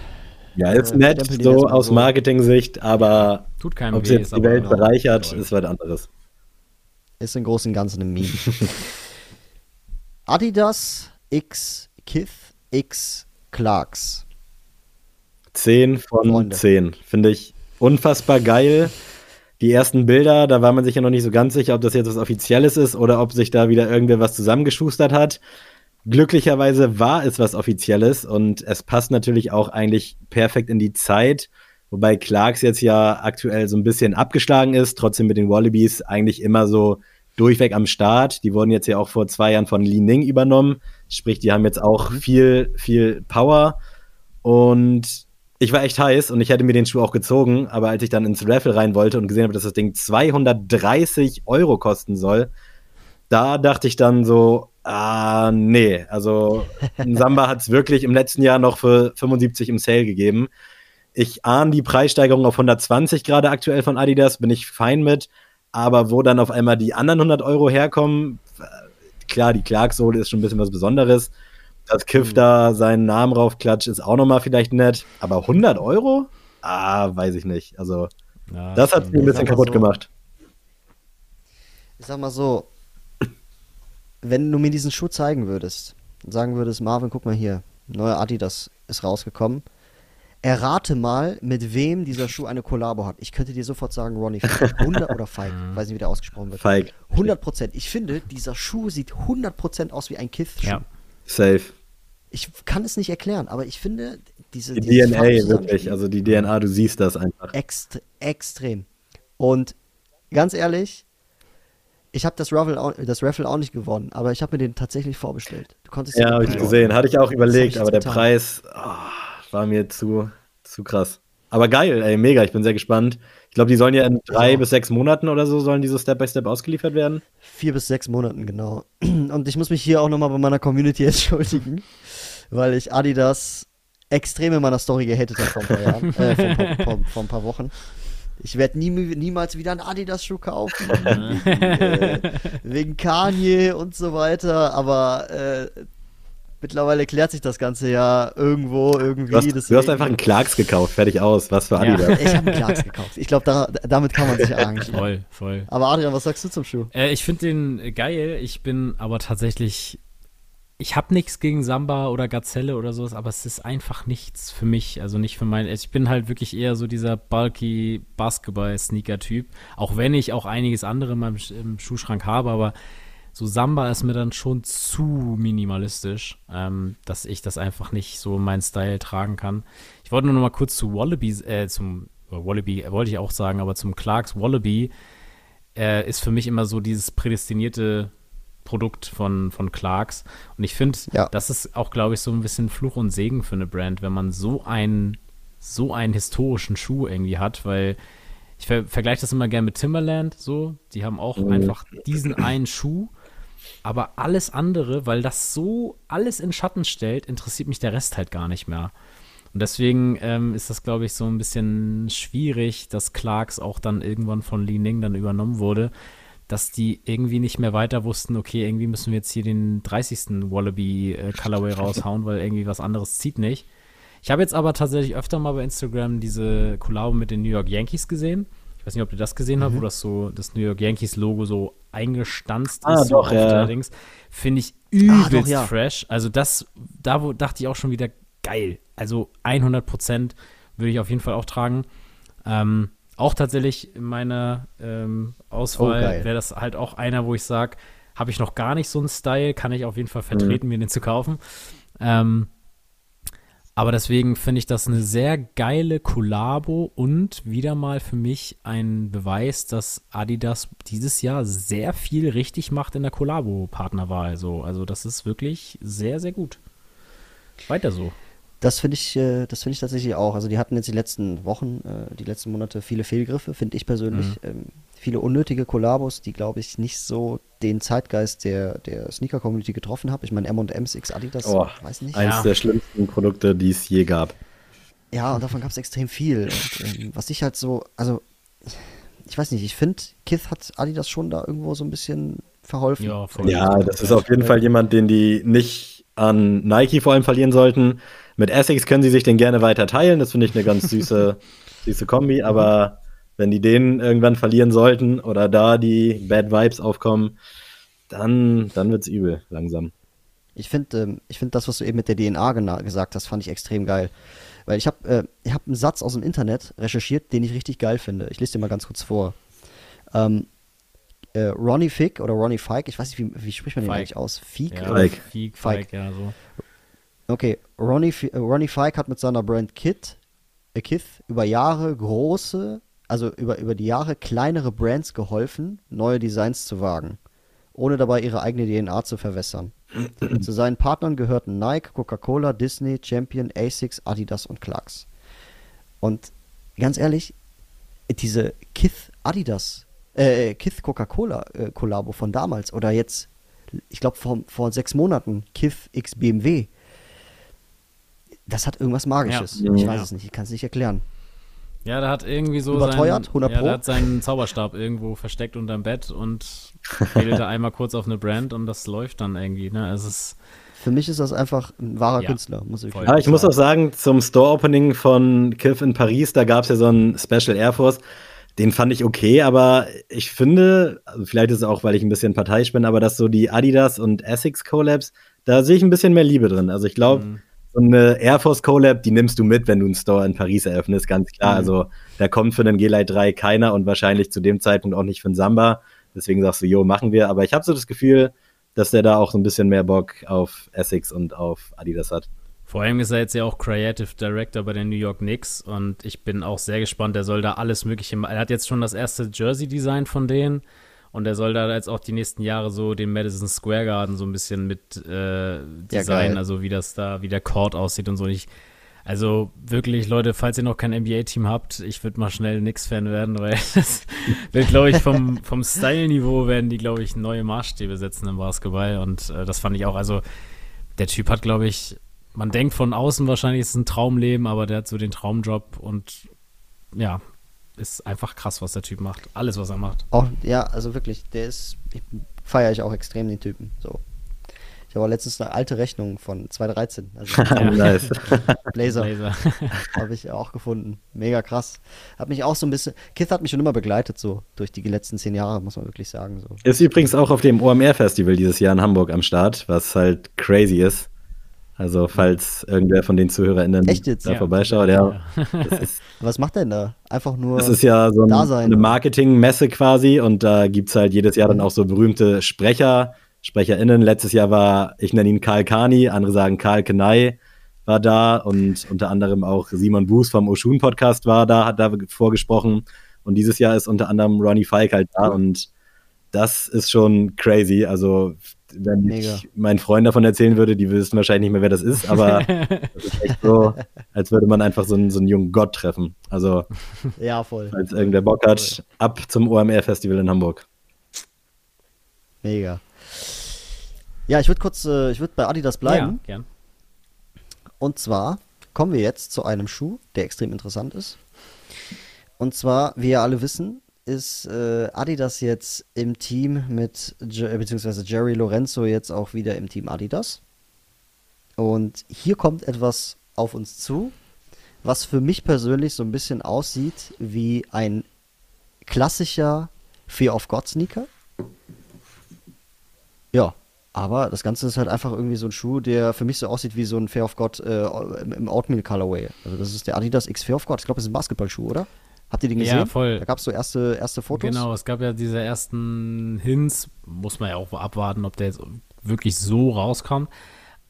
Ja, ist äh, nett, so aus Marketing-Sicht, aber Tut keinem ob es jetzt die Welt genau. bereichert, ist was anderes. Ist im Großen und Ganzen ein Meme. Adidas X Kith X Clarks. 10 von Freunde. 10. Finde ich unfassbar geil. Die ersten Bilder, da war man sich ja noch nicht so ganz sicher, ob das jetzt was Offizielles ist oder ob sich da wieder irgendwer was zusammengeschustert hat. Glücklicherweise war es was Offizielles und es passt natürlich auch eigentlich perfekt in die Zeit. Wobei Clarks jetzt ja aktuell so ein bisschen abgeschlagen ist, trotzdem mit den Wallabies eigentlich immer so durchweg am Start. Die wurden jetzt ja auch vor zwei Jahren von Li Ning übernommen. Sprich, die haben jetzt auch mhm. viel, viel Power. Und ich war echt heiß und ich hätte mir den Schuh auch gezogen. Aber als ich dann ins Raffle rein wollte und gesehen habe, dass das Ding 230 Euro kosten soll, da dachte ich dann so, Ah, nee. Also Samba hat es wirklich im letzten Jahr noch für 75 im Sale gegeben. Ich ahne die Preissteigerung auf 120 gerade aktuell von Adidas, bin ich fein mit. Aber wo dann auf einmal die anderen 100 Euro herkommen, klar, die Clark-Sohle ist schon ein bisschen was Besonderes. Dass Kiff mhm. da seinen Namen raufklatscht, ist auch nochmal vielleicht nett. Aber 100 Euro? Ah, weiß ich nicht. Also, ja, das hat mir ein bisschen kaputt so, gemacht. Ich sag mal so, wenn du mir diesen Schuh zeigen würdest und sagen würdest, Marvin, guck mal hier, neuer Adidas ist rausgekommen. Errate mal, mit wem dieser Schuh eine Kollabo hat. Ich könnte dir sofort sagen, Ronnie Fike. 100 oder Fike, mhm. weiß nicht, wie der ausgesprochen wird. Fike. 100 Prozent. Ich finde, dieser Schuh sieht 100 Prozent aus wie ein Kiff-Schuh. Ja. Safe. Ich kann es nicht erklären, aber ich finde, diese. Die DNA, wirklich. Also die DNA, du siehst das einfach. Ext extrem. Und ganz ehrlich, ich habe das Raffle, auch, das Raffle auch nicht gewonnen, aber ich habe mir den tatsächlich vorbestellt. Du konntest ja, habe ich gesehen. Hatte ich auch überlegt, aber der getan. Preis oh, war mir zu, zu krass. Aber geil, ey, mega. Ich bin sehr gespannt. Ich glaube, die sollen ja in drei ja. bis sechs Monaten oder so, sollen die so Step by Step ausgeliefert werden. Vier bis sechs Monaten, genau. Und ich muss mich hier auch nochmal bei meiner Community entschuldigen, weil ich Adidas extrem in meiner Story gehatet habe vor ein paar Jahren, äh, vor, vor, vor ein paar Wochen. Ich werde nie, niemals wieder einen Adidas-Schuh kaufen. wegen, äh, wegen Kanye und so weiter. Aber äh, mittlerweile klärt sich das Ganze ja irgendwo, irgendwie. Du hast, du hast einfach einen Clarks gekauft, fertig aus. Was für Adidas. Ja. Ich habe einen Clarks gekauft. Ich glaube, da, damit kann man sich arrangieren. Voll, voll. Aber Adrian, was sagst du zum Schuh? Äh, ich finde den geil. Ich bin aber tatsächlich ich habe nichts gegen Samba oder Gazelle oder sowas, aber es ist einfach nichts für mich. Also nicht für mein. Ich bin halt wirklich eher so dieser bulky Basketball-Sneaker-Typ. Auch wenn ich auch einiges andere in meinem im Schuhschrank habe, aber so Samba ist mir dann schon zu minimalistisch, ähm, dass ich das einfach nicht so meinen Style tragen kann. Ich wollte nur noch mal kurz zu Wallaby, äh, zum Wallaby wollte ich auch sagen, aber zum Clarks Wallaby äh, ist für mich immer so dieses prädestinierte Produkt von, von Clarks. Und ich finde, ja. das ist auch, glaube ich, so ein bisschen Fluch und Segen für eine Brand, wenn man so einen, so einen historischen Schuh irgendwie hat, weil ich ver vergleiche das immer gerne mit Timberland so. Die haben auch mhm. einfach diesen einen Schuh. Aber alles andere, weil das so alles in Schatten stellt, interessiert mich der Rest halt gar nicht mehr. Und deswegen ähm, ist das, glaube ich, so ein bisschen schwierig, dass Clarks auch dann irgendwann von Li Ning dann übernommen wurde, dass die irgendwie nicht mehr weiter wussten, okay, irgendwie müssen wir jetzt hier den 30. Wallaby äh, Colorway raushauen, weil irgendwie was anderes zieht nicht. Ich habe jetzt aber tatsächlich öfter mal bei Instagram diese Collabo mit den New York Yankees gesehen. Ich weiß nicht, ob ihr das gesehen mhm. habt, wo das so das New York Yankees Logo so eingestanzt ah, ist. Doch, ja. Allerdings finde ich übelst ah, doch, ja. fresh. Also das, da wo, dachte ich auch schon wieder geil. Also 100 Prozent würde ich auf jeden Fall auch tragen. Ähm, auch tatsächlich in meiner ähm, Auswahl oh, wäre das halt auch einer, wo ich sage, habe ich noch gar nicht so einen Style, kann ich auf jeden Fall vertreten, mhm. mir den zu kaufen. Ähm, Aber deswegen finde ich das eine sehr geile Kollabo und wieder mal für mich ein Beweis, dass Adidas dieses Jahr sehr viel richtig macht in der Kollabo-Partnerwahl. So. Also das ist wirklich sehr, sehr gut. Weiter so. Das finde ich, äh, das finde ich tatsächlich auch. Also die hatten jetzt die letzten Wochen, äh, die letzten Monate viele Fehlgriffe, finde ich persönlich. Mhm. Ähm, viele unnötige Kollabos, die glaube ich nicht so den Zeitgeist der, der Sneaker-Community getroffen haben. Ich meine M&M's X Adidas, oh, weiß nicht. Eins ja. der schlimmsten Produkte, die es je gab. Ja, und davon gab es extrem viel. Und, ähm, was ich halt so, also ich weiß nicht, ich finde, Kith hat Adidas schon da irgendwo so ein bisschen verholfen. Ja, ja das ist auf jeden Fall jemand, den die nicht an Nike vor allem verlieren sollten. Mit Essex können sie sich den gerne weiter teilen. Das finde ich eine ganz süße, süße Kombi. Aber wenn die den irgendwann verlieren sollten oder da die Bad Vibes aufkommen, dann, dann wird es übel, langsam. Ich finde ähm, find das, was du eben mit der DNA gesagt hast, fand ich extrem geil. Weil ich habe äh, hab einen Satz aus dem Internet recherchiert, den ich richtig geil finde. Ich lese dir mal ganz kurz vor. Ähm, äh, Ronnie Fick oder Ronnie Fike, ich weiß nicht, wie, wie spricht man den eigentlich aus? Fick? Ja, oder Fike, Fike, ja, so. Okay, Ronnie, äh, Ronnie Fike hat mit seiner Brand Kit, äh Kith über Jahre große, also über, über die Jahre kleinere Brands geholfen, neue Designs zu wagen, ohne dabei ihre eigene DNA zu verwässern. zu seinen Partnern gehörten Nike, Coca-Cola, Disney, Champion, Asics, Adidas und Clarks. Und ganz ehrlich, diese Kith Adidas äh, Kith Coca-Cola äh, Kollabo von damals oder jetzt, ich glaube vor, vor sechs Monaten, Kith X BMW. Das hat irgendwas Magisches. Ja. Ich weiß es nicht, ich kann es nicht erklären. Ja, der hat irgendwie so Überteuert, 100 ja, der hat seinen Zauberstab irgendwo versteckt unterm Bett und wählt einmal kurz auf eine Brand und das läuft dann irgendwie. Ne? Es ist für mich ist das einfach ein wahrer ja, Künstler, muss ich sagen. Ja, ich muss auch sagen, zum Store-Opening von Kiff in Paris, da gab es ja so ein Special Air Force. Den fand ich okay, aber ich finde, also vielleicht ist es auch, weil ich ein bisschen parteiisch bin, aber dass so die Adidas und Essex Collabs, da sehe ich ein bisschen mehr Liebe drin. Also ich glaube, mhm. So eine Air Force Collab, die nimmst du mit, wenn du einen Store in Paris eröffnest, ganz klar. Mhm. Also da kommt für einen G-Lite 3 keiner und wahrscheinlich zu dem Zeitpunkt auch nicht für einen Samba. Deswegen sagst du, jo, machen wir. Aber ich habe so das Gefühl, dass der da auch so ein bisschen mehr Bock auf Essex und auf Adidas hat. Vor allem ist er jetzt ja auch Creative Director bei den New York Knicks und ich bin auch sehr gespannt. Er soll da alles Mögliche machen. Er hat jetzt schon das erste Jersey-Design von denen und er soll da jetzt auch die nächsten Jahre so den Madison Square Garden so ein bisschen mit äh, Design, ja, also wie das da, wie der Court aussieht und so. Ich, also wirklich, Leute, falls ihr noch kein NBA-Team habt, ich würde mal schnell Knicks-Fan werden, weil das wird, glaube ich, vom, vom Style-Niveau werden die, glaube ich, neue Maßstäbe setzen im Basketball und äh, das fand ich auch, also der Typ hat, glaube ich, man denkt von außen wahrscheinlich, ist es ein Traumleben, aber der hat so den Traumjob und ja, ist einfach krass, was der Typ macht. Alles, was er macht. Auch, ja, also wirklich, der ist, feiere ich auch extrem den Typen. So. Ich habe letztens eine alte Rechnung von 2013. Also nice. Blazer. Blazer. habe ich auch gefunden. Mega krass. Hat mich auch so ein bisschen. Kith hat mich schon immer begleitet, so durch die letzten zehn Jahre, muss man wirklich sagen. So. Ist übrigens auch auf dem OMR-Festival dieses Jahr in Hamburg am Start, was halt crazy ist. Also, falls irgendwer von den ZuhörerInnen Echt jetzt? da ja. vorbeischaut, ja. Was macht denn da? Einfach nur. Das ist ja so ein, eine Marketingmesse quasi und da gibt es halt jedes Jahr dann auch so berühmte Sprecher, SprecherInnen. Letztes Jahr war, ich nenne ihn Karl Kani, andere sagen Karl Kenai war da und unter anderem auch Simon Buß vom Oshun Podcast war da, hat da vorgesprochen. Und dieses Jahr ist unter anderem Ronnie Falk halt da und das ist schon crazy. Also wenn Mega. ich meinen Freunden davon erzählen würde, die wüssten wahrscheinlich nicht mehr, wer das ist, aber das ist echt so, als würde man einfach so einen, so einen jungen Gott treffen. Also, ja, voll. Als irgendwer Bock hat, voll. ab zum OMR-Festival in Hamburg. Mega. Ja, ich würde kurz, äh, ich würde bei Adidas bleiben. Ja, gern. Und zwar kommen wir jetzt zu einem Schuh, der extrem interessant ist. Und zwar, wie ihr alle wissen, ist äh, Adidas jetzt im Team mit, äh, beziehungsweise Jerry Lorenzo jetzt auch wieder im Team Adidas. Und hier kommt etwas auf uns zu, was für mich persönlich so ein bisschen aussieht wie ein klassischer Fear of God Sneaker. Ja, aber das Ganze ist halt einfach irgendwie so ein Schuh, der für mich so aussieht wie so ein Fear of God äh, im Oatmeal Colorway. Also das ist der Adidas X Fear of God. Ich glaube, das ist ein Basketballschuh, oder? Habt ihr den gesehen? Ja, voll. Da gab es so erste, erste Fotos. Genau, es gab ja diese ersten Hints. Muss man ja auch abwarten, ob der jetzt wirklich so rauskommt.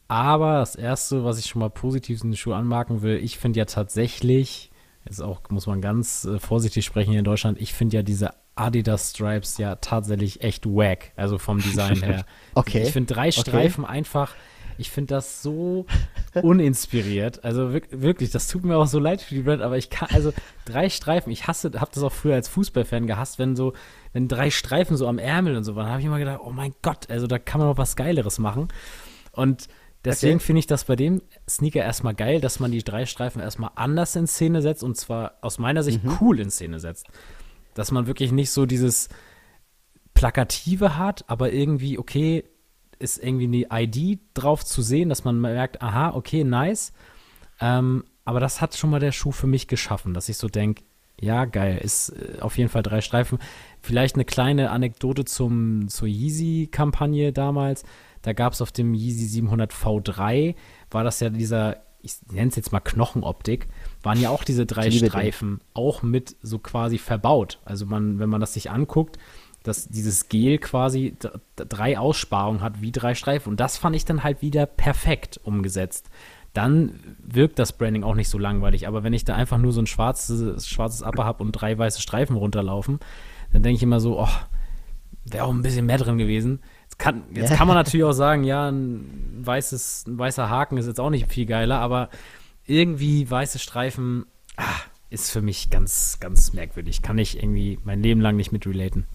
Aber das Erste, was ich schon mal positiv in den Schuh anmerken will, ich finde ja tatsächlich, jetzt auch muss man ganz äh, vorsichtig sprechen hier in Deutschland, ich finde ja diese Adidas Stripes ja tatsächlich echt wack, also vom Design her. okay. Ich finde drei Streifen okay. einfach, ich finde das so uninspiriert. Also wirklich, das tut mir auch so leid für die Brand, aber ich kann, also drei Streifen, ich hasse, habe das auch früher als Fußballfan gehasst, wenn so, wenn drei Streifen so am Ärmel und so waren, habe ich immer gedacht, oh mein Gott, also da kann man noch was Geileres machen. Und Deswegen okay. finde ich das bei dem Sneaker erstmal geil, dass man die drei Streifen erstmal anders in Szene setzt und zwar aus meiner Sicht mhm. cool in Szene setzt. Dass man wirklich nicht so dieses Plakative hat, aber irgendwie, okay, ist irgendwie eine ID drauf zu sehen, dass man merkt, aha, okay, nice. Ähm, aber das hat schon mal der Schuh für mich geschaffen, dass ich so denke, ja, geil, ist äh, auf jeden Fall drei Streifen. Vielleicht eine kleine Anekdote zum, zur Yeezy-Kampagne damals. Da gab es auf dem Yeezy 700 V3, war das ja dieser, ich nenne es jetzt mal Knochenoptik, waren ja auch diese drei Streifen auch mit so quasi verbaut. Also man, wenn man das sich anguckt, dass dieses Gel quasi drei Aussparungen hat wie drei Streifen. Und das fand ich dann halt wieder perfekt umgesetzt. Dann wirkt das Branding auch nicht so langweilig. Aber wenn ich da einfach nur so ein schwarzes, schwarzes Upper habe und drei weiße Streifen runterlaufen, dann denke ich immer so, oh, wäre auch ein bisschen mehr drin gewesen. Jetzt kann, jetzt kann man natürlich auch sagen, ja, ein, weißes, ein weißer Haken ist jetzt auch nicht viel geiler, aber irgendwie weiße Streifen ah, ist für mich ganz, ganz merkwürdig. Kann ich irgendwie mein Leben lang nicht mit relaten.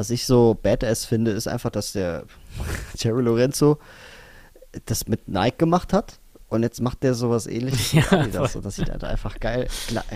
Was ich so badass finde, ist einfach, dass der Jerry Lorenzo das mit Nike gemacht hat und jetzt macht der sowas ähnliches. Ja, das, so. das sieht halt einfach geil,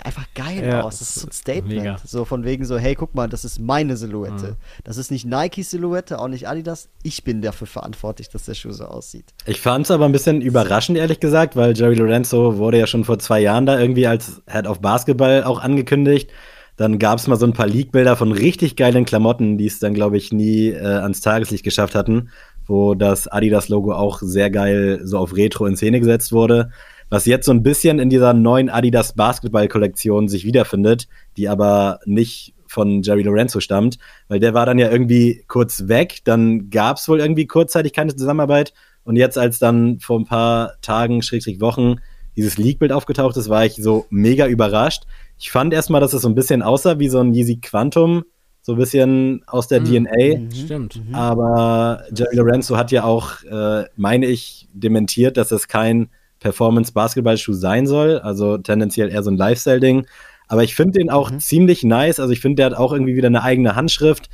einfach geil ja, aus. Das ist so ein Statement. Mega. So von wegen so, hey, guck mal, das ist meine Silhouette. Mhm. Das ist nicht Nikes Silhouette, auch nicht Adidas. Ich bin dafür verantwortlich, dass der Schuh so aussieht. Ich fand es aber ein bisschen überraschend, ehrlich gesagt, weil Jerry Lorenzo wurde ja schon vor zwei Jahren da irgendwie als Head of Basketball auch angekündigt. Dann gab es mal so ein paar Leak-Bilder von richtig geilen Klamotten, die es dann, glaube ich, nie äh, ans Tageslicht geschafft hatten wo das Adidas-Logo auch sehr geil so auf Retro in Szene gesetzt wurde. Was jetzt so ein bisschen in dieser neuen Adidas Basketball-Kollektion sich wiederfindet, die aber nicht von Jerry Lorenzo stammt, weil der war dann ja irgendwie kurz weg, dann gab es wohl irgendwie kurzzeitig keine Zusammenarbeit und jetzt, als dann vor ein paar Tagen, Schrägstrich Wochen, dieses Leak-Bild aufgetaucht ist, war ich so mega überrascht. Ich fand erstmal, dass es so ein bisschen aussah wie so ein Yeezy Quantum, so ein bisschen aus der mhm. DNA. Mhm. Stimmt. Mhm. Aber Jerry Lorenzo hat ja auch, äh, meine ich, dementiert, dass es kein Performance-Basketball-Schuh sein soll. Also tendenziell eher so ein Lifestyle-Ding. Aber ich finde den auch mhm. ziemlich nice. Also ich finde, der hat auch irgendwie wieder eine eigene Handschrift.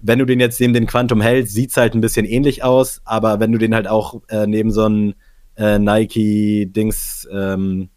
Wenn du den jetzt neben den Quantum hältst, sieht es halt ein bisschen ähnlich aus. Aber wenn du den halt auch äh, neben so einem äh, Nike-Dings ähm,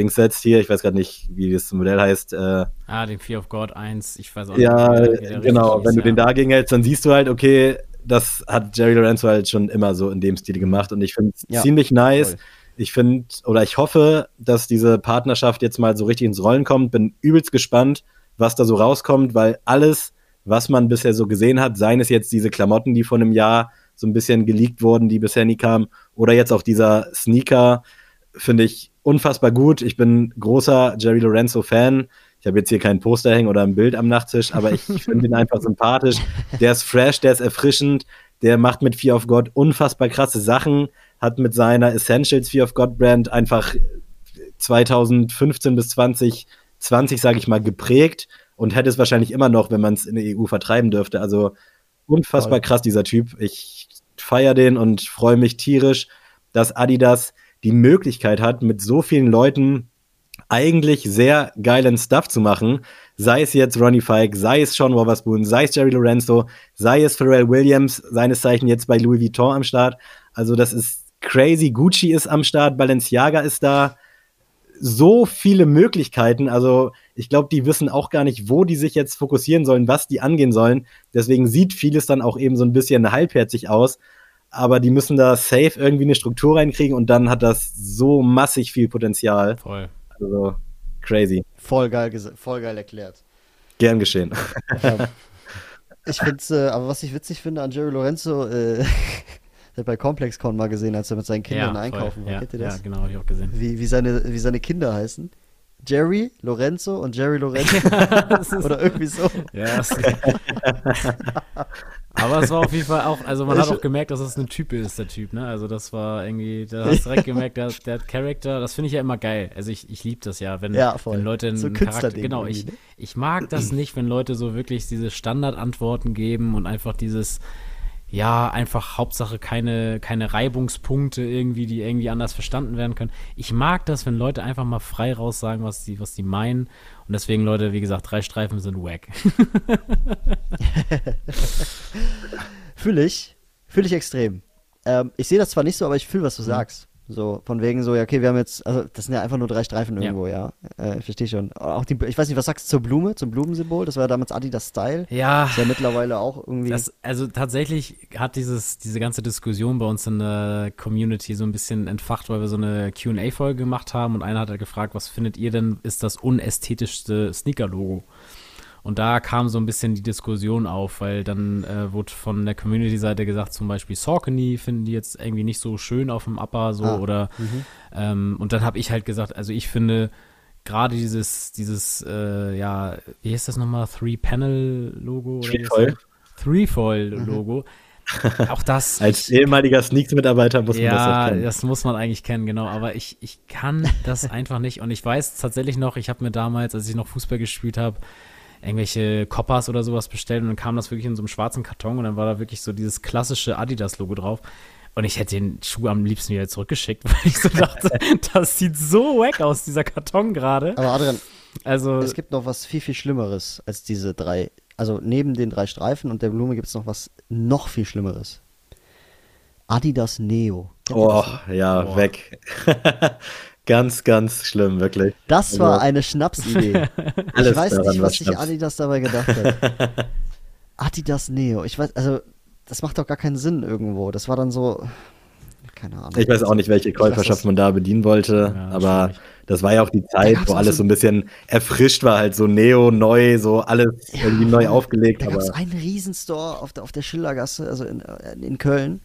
Dings setzt hier, ich weiß gerade nicht, wie das Modell heißt. Äh, ah, den Fear of God 1, ich weiß auch ja, nicht. Ja, genau, wenn ist, du ja. den dagegen hältst, dann siehst du halt, okay, das hat Jerry Lorenzo halt schon immer so in dem Stil gemacht und ich finde es ja, ziemlich nice. Voll. Ich finde, oder ich hoffe, dass diese Partnerschaft jetzt mal so richtig ins Rollen kommt. Bin übelst gespannt, was da so rauskommt, weil alles, was man bisher so gesehen hat, seien es jetzt diese Klamotten, die vor einem Jahr so ein bisschen geleakt wurden, die bisher nie kamen, oder jetzt auch dieser Sneaker, finde ich unfassbar gut. Ich bin großer Jerry Lorenzo-Fan. Ich habe jetzt hier kein Poster hängen oder ein Bild am Nachttisch, aber ich finde ihn einfach sympathisch. Der ist fresh, der ist erfrischend, der macht mit Fear of God unfassbar krasse Sachen, hat mit seiner Essentials Fear of God Brand einfach 2015 bis 2020, sage ich mal, geprägt und hätte es wahrscheinlich immer noch, wenn man es in der EU vertreiben dürfte. Also unfassbar Voll. krass, dieser Typ. Ich feiere den und freue mich tierisch, dass Adidas die Möglichkeit hat, mit so vielen Leuten eigentlich sehr geilen Stuff zu machen. Sei es jetzt Ronnie Fike, sei es Sean Wotherspoon, sei es Jerry Lorenzo, sei es Pharrell Williams, seines Zeichen jetzt bei Louis Vuitton am Start. Also das ist crazy. Gucci ist am Start, Balenciaga ist da. So viele Möglichkeiten. Also ich glaube, die wissen auch gar nicht, wo die sich jetzt fokussieren sollen, was die angehen sollen. Deswegen sieht vieles dann auch eben so ein bisschen halbherzig aus aber die müssen da safe irgendwie eine Struktur reinkriegen und dann hat das so massig viel Potenzial. Voll. Also crazy. Voll geil, voll geil erklärt. Gern geschehen. Ja. Ich finde äh, aber was ich witzig finde an Jerry Lorenzo, äh, hat bei ComplexCon mal gesehen, als er mit seinen Kindern ja, einkaufen war. Ja, Kennt ihr das? Ja, genau, hab ich auch gesehen. Wie, wie, seine, wie seine Kinder heißen. Jerry, Lorenzo und Jerry Lorenzo. Oder irgendwie so. Ja, Aber es war auf jeden Fall auch, also man hat auch gemerkt, dass es ein Typ ist, der Typ, ne? Also das war irgendwie, da hast direkt gemerkt, der, der Charakter, das finde ich ja immer geil. Also ich, ich liebe das ja, wenn, ja, wenn Leute einen so Charakter, genau, ich, ne? ich mag das nicht, wenn Leute so wirklich diese Standardantworten geben und einfach dieses, ja, einfach Hauptsache keine, keine Reibungspunkte irgendwie, die irgendwie anders verstanden werden können. Ich mag das, wenn Leute einfach mal frei raus sagen, was die, was die meinen. Und deswegen, Leute, wie gesagt, drei Streifen sind wack. fühle ich. Fühle ich extrem. Ähm, ich sehe das zwar nicht so, aber ich fühle, was du mhm. sagst. So, von wegen so, ja, okay, wir haben jetzt, also das sind ja einfach nur drei Streifen irgendwo, ja. ja. Äh, verstehe schon. Auch die, ich weiß nicht, was sagst du zur Blume, zum Blumensymbol? Das war ja damals Adidas Style. Ja. Ist ja mittlerweile auch irgendwie. Das, also tatsächlich hat dieses, diese ganze Diskussion bei uns in der Community so ein bisschen entfacht, weil wir so eine QA-Folge gemacht haben und einer hat halt gefragt, was findet ihr denn, ist das unästhetischste Sneaker-Logo? Und da kam so ein bisschen die Diskussion auf, weil dann äh, wurde von der Community-Seite gesagt, zum Beispiel Saucony finden die jetzt irgendwie nicht so schön auf dem Upper so ah, oder mhm. ähm, und dann habe ich halt gesagt, also ich finde gerade dieses, dieses, äh, ja, wie heißt das nochmal? Three-Panel-Logo? Threefoil. Threefoil-Logo. Mhm. Auch das. Als ehemaliger Sneaks-Mitarbeiter muss man ja, das ja kennen. das muss man eigentlich kennen, genau. Aber ich, ich kann das einfach nicht. Und ich weiß tatsächlich noch, ich habe mir damals, als ich noch Fußball gespielt habe, irgendwelche Coppers oder sowas bestellt und dann kam das wirklich in so einem schwarzen Karton und dann war da wirklich so dieses klassische Adidas-Logo drauf. Und ich hätte den Schuh am liebsten wieder zurückgeschickt, weil ich so dachte, das sieht so wack aus, dieser Karton gerade. Aber Adrian, also, es gibt noch was viel, viel Schlimmeres als diese drei. Also neben den drei Streifen und der Blume gibt es noch was noch viel Schlimmeres. Adidas Neo. Oh, ja, oh. weg. Ganz, ganz schlimm, wirklich. Das also, war eine Schnapsidee. ich weiß nicht, was sich Adidas dabei gedacht hat. Adidas Neo. Ich weiß, also, das macht doch gar keinen Sinn irgendwo. Das war dann so. Keine Ahnung. Ich weiß auch nicht, welche Käuferschaft man da bedienen wollte, ja, aber das war ja auch die Zeit, wo alles so ein bisschen erfrischt war, halt so Neo, neu, so alles ja, irgendwie neu aufgelegt. Da gab es einen Riesenstore auf der, auf der Schildergasse, also in, in Köln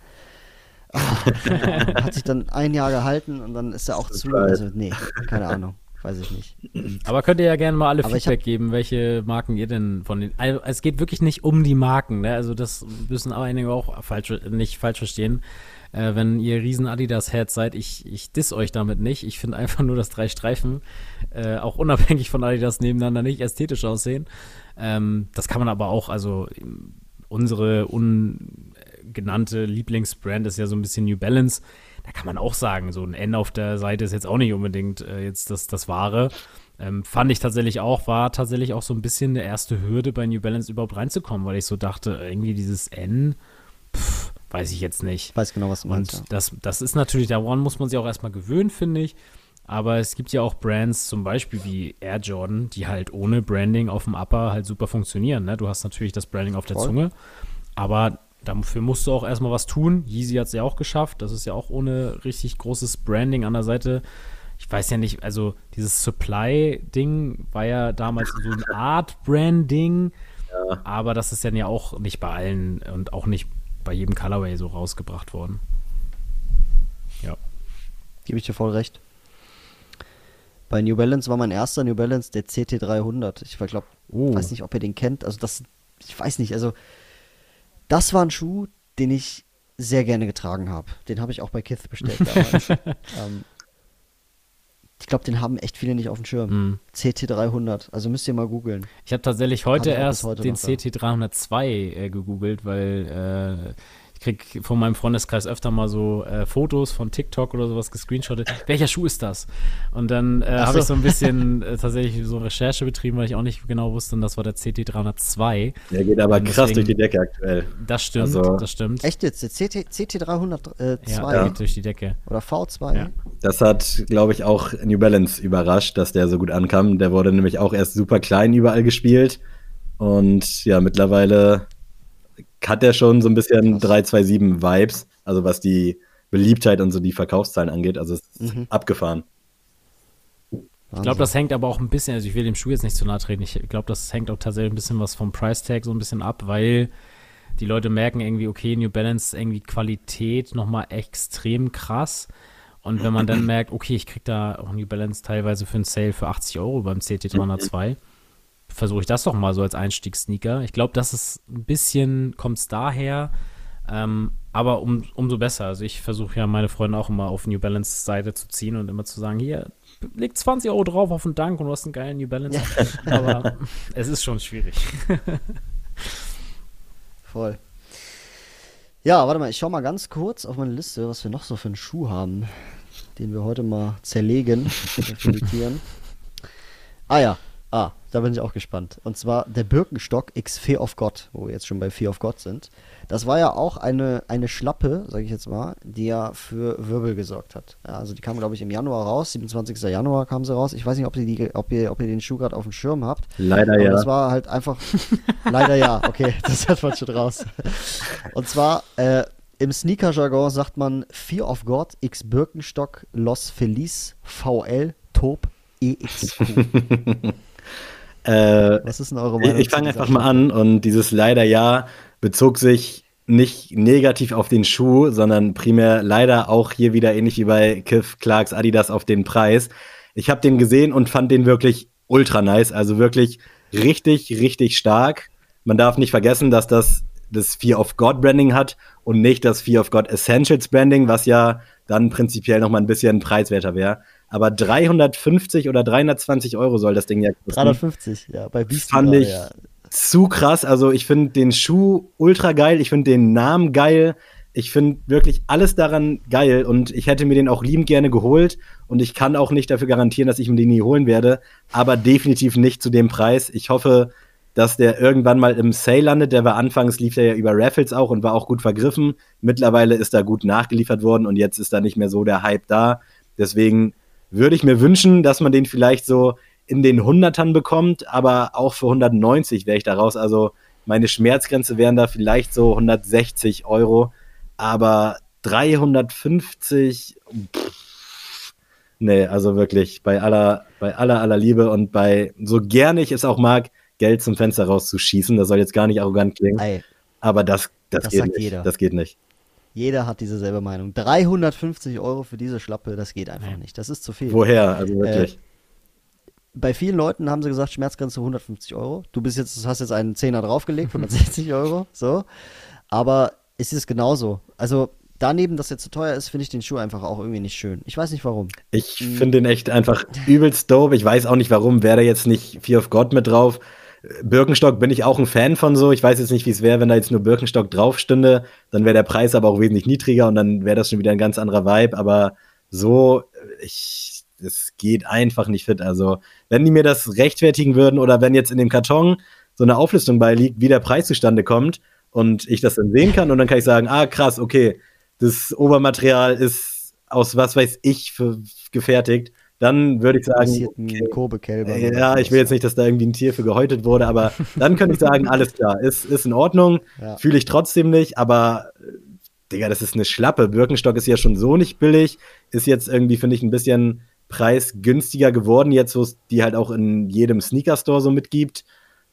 hat sich dann ein Jahr gehalten und dann ist er auch zu. Also, nee, keine Ahnung. Weiß ich nicht. Aber könnt ihr ja gerne mal alle Aber Feedback geben, welche Marken ihr denn von den. Also es geht wirklich nicht um die Marken, ne? Also das müssen aber einige auch falsch, nicht falsch verstehen. Äh, wenn ihr riesen Adidas-Heads seid, ich, ich diss euch damit nicht. Ich finde einfach nur, dass drei Streifen, äh, auch unabhängig von Adidas nebeneinander, nicht ästhetisch aussehen. Ähm, das kann man aber auch, also unsere un genannte Lieblingsbrand ist ja so ein bisschen New Balance. Da kann man auch sagen, so ein N auf der Seite ist jetzt auch nicht unbedingt äh, jetzt das, das Wahre. Ähm, fand ich tatsächlich auch, war tatsächlich auch so ein bisschen der erste Hürde bei New Balance überhaupt reinzukommen, weil ich so dachte, irgendwie dieses N, pff, weiß ich jetzt nicht. Ich weiß genau, was du meinst. Und das, das ist natürlich, daran muss man sich auch erstmal gewöhnen, finde ich. Aber es gibt ja auch Brands, zum Beispiel wie Air Jordan, die halt ohne Branding auf dem Upper halt super funktionieren. Ne? Du hast natürlich das Branding auf der Voll. Zunge, aber Dafür musst du auch erstmal was tun. Yeezy hat es ja auch geschafft. Das ist ja auch ohne richtig großes Branding an der Seite. Ich weiß ja nicht, also dieses Supply-Ding war ja damals so eine Art Branding. Ja. Aber das ist dann ja auch nicht bei allen und auch nicht bei jedem Colorway so rausgebracht worden. Ja. Gebe ich dir voll recht. Bei New Balance war mein erster New Balance der CT300. Ich glaube, oh. weiß nicht, ob ihr den kennt. Also das, ich weiß nicht, also das war ein Schuh, den ich sehr gerne getragen habe. Den habe ich auch bei Kith bestellt damals. ähm, ich glaube, den haben echt viele nicht auf dem Schirm. Mm. CT300, also müsst ihr mal googeln. Ich habe tatsächlich heute erst heute den CT302 äh, gegoogelt, weil äh, krieg von meinem Freundeskreis öfter mal so äh, Fotos von TikTok oder sowas gescreenshottet. Welcher Schuh ist das? Und dann äh, habe ich so ein bisschen äh, tatsächlich so Recherche betrieben, weil ich auch nicht genau wusste, und das war der CT302. Der geht aber deswegen, krass durch die Decke aktuell. Das stimmt, also, das stimmt. Echt jetzt? Der CT, CT302? Äh, ja, geht durch die Decke. Oder V2? Ja. Das hat, glaube ich, auch New Balance überrascht, dass der so gut ankam. Der wurde nämlich auch erst super klein überall gespielt. Und ja, mittlerweile hat der schon so ein bisschen 327-Vibes, also was die Beliebtheit und so die Verkaufszahlen angeht. Also es ist mhm. abgefahren. Ich glaube, das hängt aber auch ein bisschen, also ich will dem Schuh jetzt nicht zu nahe treten, ich glaube, das hängt auch tatsächlich ein bisschen was vom Price Tag so ein bisschen ab, weil die Leute merken irgendwie, okay, New Balance irgendwie Qualität nochmal extrem krass. Und wenn man dann merkt, okay, ich krieg da auch New Balance teilweise für einen Sale für 80 Euro beim CT302, versuche ich das doch mal so als Einstiegssneaker. Ich glaube, das ist ein bisschen, kommt es daher, ähm, aber um, umso besser. Also ich versuche ja meine Freunde auch immer auf New Balance Seite zu ziehen und immer zu sagen, hier, leg 20 Euro drauf auf den Dank und du hast einen geilen New Balance. Ja. Aber es ist schon schwierig. Voll. Ja, warte mal, ich schau mal ganz kurz auf meine Liste, was wir noch so für einen Schuh haben, den wir heute mal zerlegen, ah ja, ah, da bin ich auch gespannt. Und zwar der Birkenstock X Fear of God, wo wir jetzt schon bei Fear of God sind. Das war ja auch eine, eine Schlappe, sage ich jetzt mal, die ja für Wirbel gesorgt hat. Ja, also die kam, glaube ich, im Januar raus, 27. Januar kam sie raus. Ich weiß nicht, ob ihr, die, ob ihr, ob ihr den Schuh gerade auf dem Schirm habt. Leider aber ja. Das war halt einfach. leider ja, okay, das hat man schon raus. Und zwar, äh, im Sneaker-Jargon sagt man Fear of God X Birkenstock Los Feliz VL Top EXQ. Äh, Was ist denn eure Meinung? Ich, fange einfach mal an und dieses leider ja bezog sich nicht negativ auf den Schuh, sondern primär leider auch hier wieder ähnlich wie bei Kiff Clarks Adidas auf den Preis. Ich habe den gesehen und fand den wirklich ultra nice, also wirklich richtig, richtig stark. Man darf nicht vergessen, dass das das Fear of God Branding hat und nicht das Fear of God Essentials Branding, was ja dann prinzipiell noch mal ein bisschen preiswerter wäre. Aber 350 oder 320 Euro soll das Ding ja kosten. 350, ja, bei Beast Fand ich ja. zu krass. Also ich finde den Schuh ultra geil. Ich finde den Namen geil. Ich finde wirklich alles daran geil und ich hätte mir den auch liebend gerne geholt und ich kann auch nicht dafür garantieren, dass ich mir den nie holen werde, aber definitiv nicht zu dem Preis. Ich hoffe, dass der irgendwann mal im Sale landet. Der war anfangs, lief der ja über Raffles auch und war auch gut vergriffen. Mittlerweile ist da gut nachgeliefert worden und jetzt ist da nicht mehr so der Hype da. Deswegen würde ich mir wünschen, dass man den vielleicht so in den Hundertern bekommt, aber auch für 190 wäre ich da raus. Also meine Schmerzgrenze wären da vielleicht so 160 Euro, aber 350, pff, nee, also wirklich bei aller, bei aller, aller Liebe und bei, so gerne ich es auch mag, Geld zum Fenster rauszuschießen, das soll jetzt gar nicht arrogant klingen, Ei. aber das, das, das geht nicht. Jeder. Das geht nicht. Jeder hat dieselbe Meinung. 350 Euro für diese Schlappe, das geht einfach nicht. Das ist zu viel. Woher? Also wirklich. Äh, bei vielen Leuten haben sie gesagt, Schmerzgrenze 150 Euro. Du bist jetzt, hast jetzt einen Zehner draufgelegt, 160 Euro. So. Aber es ist genauso. Also daneben, dass er zu teuer ist, finde ich den Schuh einfach auch irgendwie nicht schön. Ich weiß nicht warum. Ich hm. finde den echt einfach übelst dope. Ich weiß auch nicht warum. Wäre da jetzt nicht Fear of God mit drauf? Birkenstock bin ich auch ein Fan von so. Ich weiß jetzt nicht, wie es wäre, wenn da jetzt nur Birkenstock drauf stünde. Dann wäre der Preis aber auch wesentlich niedriger und dann wäre das schon wieder ein ganz anderer Vibe. Aber so, ich, es geht einfach nicht fit. Also, wenn die mir das rechtfertigen würden oder wenn jetzt in dem Karton so eine Auflistung beiliegt, wie der Preis zustande kommt und ich das dann sehen kann und dann kann ich sagen, ah, krass, okay, das Obermaterial ist aus was weiß ich für, gefertigt dann würde ich sagen. Okay, äh, ja, ich will jetzt nicht, dass da irgendwie ein Tier für gehäutet wurde, aber dann könnte ich sagen, alles klar, ist, ist in Ordnung, ja. fühle ich trotzdem nicht, aber äh, Digga, das ist eine Schlappe. Birkenstock ist ja schon so nicht billig, ist jetzt irgendwie, finde ich, ein bisschen preisgünstiger geworden, jetzt wo es die halt auch in jedem Sneaker-Store so mitgibt.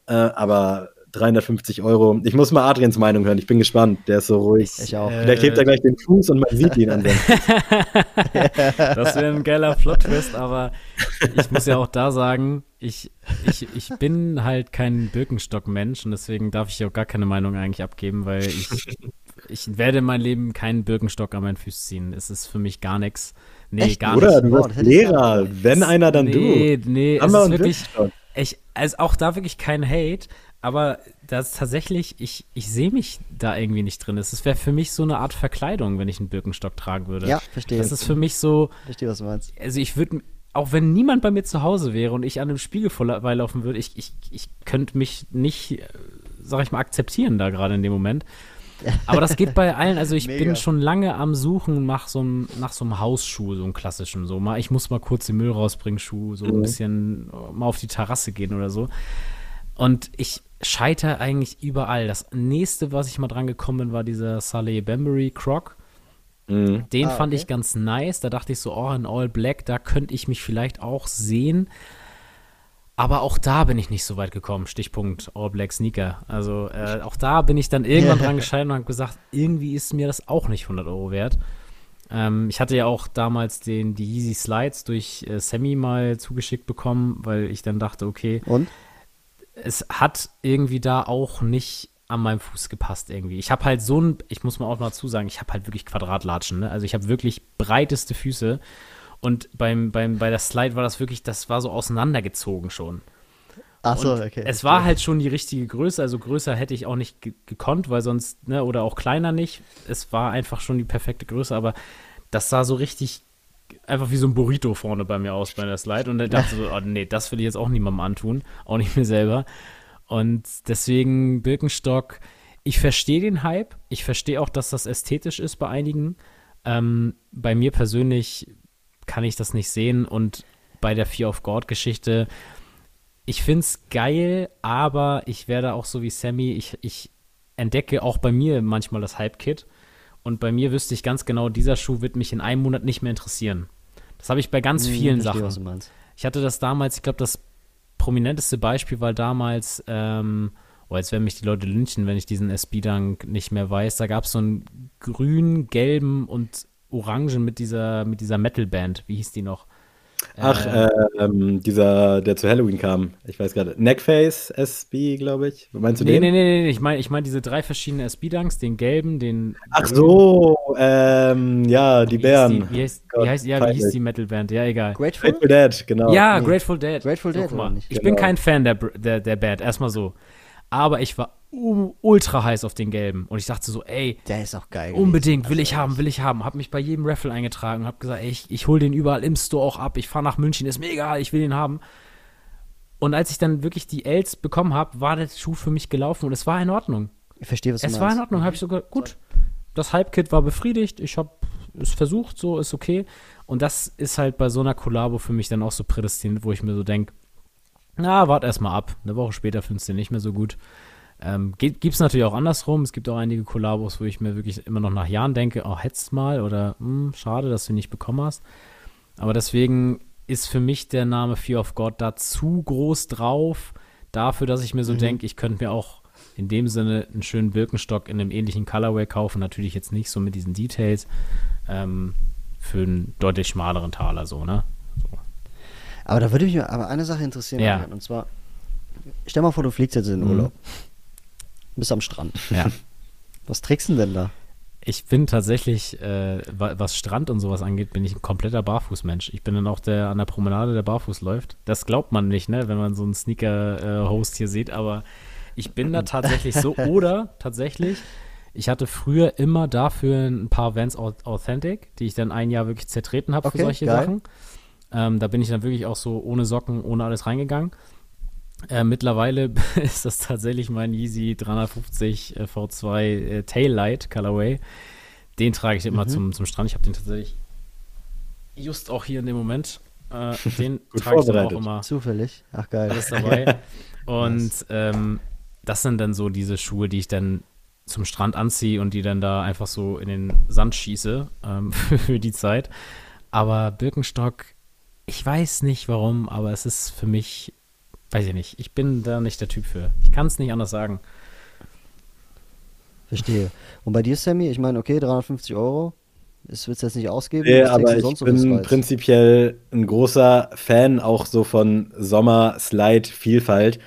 Äh, aber 350 Euro. Ich muss mal Adrians Meinung hören. Ich bin gespannt. Der ist so ruhig. Ich auch. Vielleicht hebt er gleich den Fuß und man sieht ihn an Das wäre ein geiler Plot-Twist, aber ich muss ja auch da sagen, ich, ich, ich bin halt kein Birkenstock-Mensch und deswegen darf ich auch gar keine Meinung eigentlich abgeben, weil ich, ich werde in meinem Leben keinen Birkenstock an meinen Füßen ziehen. Es ist für mich gar nichts. Nee, Echt? gar Oder, nicht. Oder du bist Lehrer. Wenn einer, dann nee, du. Nee, nee, es ist wirklich, ich, also auch da wirklich kein Hate, aber das tatsächlich, ich, ich sehe mich da irgendwie nicht drin. Es wäre für mich so eine Art Verkleidung, wenn ich einen Birkenstock tragen würde. Ja, verstehe. Das ist für mich so. Verstehe, was du meinst. Also ich würde, auch wenn niemand bei mir zu Hause wäre und ich an einem Spiegel vorbeilaufen würde, ich, ich, ich könnte mich nicht, äh, sag ich mal, akzeptieren da gerade in dem Moment. Aber das geht bei allen. Also ich Mega. bin schon lange am Suchen nach so einem, nach so einem Hausschuh, so einem klassischen. So mal, ich muss mal kurz den Müll rausbringen, Schuh, so mhm. ein bisschen äh, mal auf die Terrasse gehen oder so. Und ich scheitere eigentlich überall. Das nächste, was ich mal dran gekommen bin, war dieser Saleh Bambury Croc. Mhm. Den ah, fand okay. ich ganz nice. Da dachte ich so, oh, in All Black, da könnte ich mich vielleicht auch sehen. Aber auch da bin ich nicht so weit gekommen. Stichpunkt All Black Sneaker. Also äh, auch da bin ich dann irgendwann dran gescheitert und habe gesagt, irgendwie ist mir das auch nicht 100 Euro wert. Ähm, ich hatte ja auch damals den, die Yeezy Slides durch äh, Sammy mal zugeschickt bekommen, weil ich dann dachte, okay. Und? Es hat irgendwie da auch nicht an meinem Fuß gepasst irgendwie. Ich habe halt so ein, ich muss mal auch mal zusagen, ich habe halt wirklich Quadratlatschen, ne? Also ich habe wirklich breiteste Füße und beim, beim, bei der Slide war das wirklich, das war so auseinandergezogen schon. Ach so, okay. Es war halt schon die richtige Größe, also größer hätte ich auch nicht gekonnt, weil sonst, ne, oder auch kleiner nicht. Es war einfach schon die perfekte Größe, aber das sah so richtig einfach wie so ein Burrito vorne bei mir aus bei der Slide und dann dachte so, oh nee, das will ich jetzt auch niemandem antun, auch nicht mir selber. Und deswegen Birkenstock, ich verstehe den Hype, ich verstehe auch, dass das ästhetisch ist bei einigen. Ähm, bei mir persönlich kann ich das nicht sehen und bei der Fear of God Geschichte, ich finde es geil, aber ich werde auch so wie Sammy, ich, ich entdecke auch bei mir manchmal das Hype-Kit. Und bei mir wüsste ich ganz genau, dieser Schuh wird mich in einem Monat nicht mehr interessieren. Das habe ich bei ganz hm, vielen Sachen. Ich hatte das damals, ich glaube, das prominenteste Beispiel war damals, ähm, oh, jetzt werden mich die Leute lynchen, wenn ich diesen SB-Dunk nicht mehr weiß. Da gab es so einen grün, gelben und orangen mit dieser, mit dieser Metal-Band. Wie hieß die noch? Ach, äh, ähm, dieser, der zu Halloween kam. Ich weiß gerade. Neckface SB, glaube ich. Meinst du nee, den? Nee, nee, nee. Ich meine ich mein diese drei verschiedenen SB-Dunks, den gelben, den. Ach so, ähm, ja, die wie Bären. Die, wie, heißt, wie heißt, ja, wie hieß die Metal-Band? Ja, egal. Grateful? Grateful Dead, genau. Ja, nee. Grateful Dead. Grateful Dead, mal. Ich genau. bin kein Fan der, der, der Band, erstmal so. Aber ich war ultra heiß auf den gelben. Und ich dachte so, ey, der ist auch geil. Unbedingt, will ich haben, will ich haben. Hab mich bei jedem Raffle eingetragen und hab gesagt, ey, ich, ich hol den überall im Store auch ab. Ich fahre nach München, ist mir egal, ich will den haben. Und als ich dann wirklich die Els bekommen habe, war der Schuh für mich gelaufen und es war in Ordnung. Ich verstehe, was du es meinst. Es war in Ordnung, habe ich sogar, gut, das Hype-Kit war befriedigt, ich habe es versucht, so ist okay. Und das ist halt bei so einer Kollabo für mich dann auch so prädestiniert, wo ich mir so denke, na, wart erstmal ab. Eine Woche später findest du den nicht mehr so gut. Ähm, Gibt es natürlich auch andersrum. Es gibt auch einige Kollabos, wo ich mir wirklich immer noch nach Jahren denke, oh, hättest mal oder hm, schade, dass du ihn nicht bekommen hast. Aber deswegen ist für mich der Name Fear of God da zu groß drauf, dafür, dass ich mir so mhm. denke, ich könnte mir auch in dem Sinne einen schönen Birkenstock in einem ähnlichen Colorway kaufen. Natürlich jetzt nicht so mit diesen Details. Ähm, für einen deutlich schmaleren Taler so, ne? Aber da würde mich aber eine Sache interessieren, ja. und zwar, stell mal vor, du fliegst jetzt in den mhm. Urlaub. Bist am Strand. Ja. Was trägst du denn da? Ich bin tatsächlich, äh, was Strand und sowas angeht, bin ich ein kompletter Barfußmensch. Ich bin dann auch der an der Promenade, der barfuß läuft. Das glaubt man nicht, ne, wenn man so einen Sneaker-Host hier sieht, aber ich bin da tatsächlich so. Oder tatsächlich, ich hatte früher immer dafür ein paar Vans Authentic, die ich dann ein Jahr wirklich zertreten habe okay, für solche geil. Sachen. Ähm, da bin ich dann wirklich auch so ohne Socken, ohne alles reingegangen. Äh, mittlerweile ist das tatsächlich mein Yeezy 350 äh, V2 äh, Taillight Colorway. Den trage ich immer mhm. zum, zum Strand. Ich habe den tatsächlich just auch hier in dem Moment. Äh, den trage ich dann auch immer. Zufällig. Ach geil. Alles dabei. und ähm, das sind dann so diese Schuhe, die ich dann zum Strand anziehe und die dann da einfach so in den Sand schieße ähm, für die Zeit. Aber Birkenstock, ich weiß nicht warum, aber es ist für mich weiß ich nicht. Ich bin da nicht der Typ für. Ich kann es nicht anders sagen. Verstehe. Und bei dir, Sammy, ich meine, okay, 350 Euro. Das willst du jetzt nicht ausgeben? Nee, aber ich bin prinzipiell ein großer Fan auch so von Sommer-Slide-Vielfalt.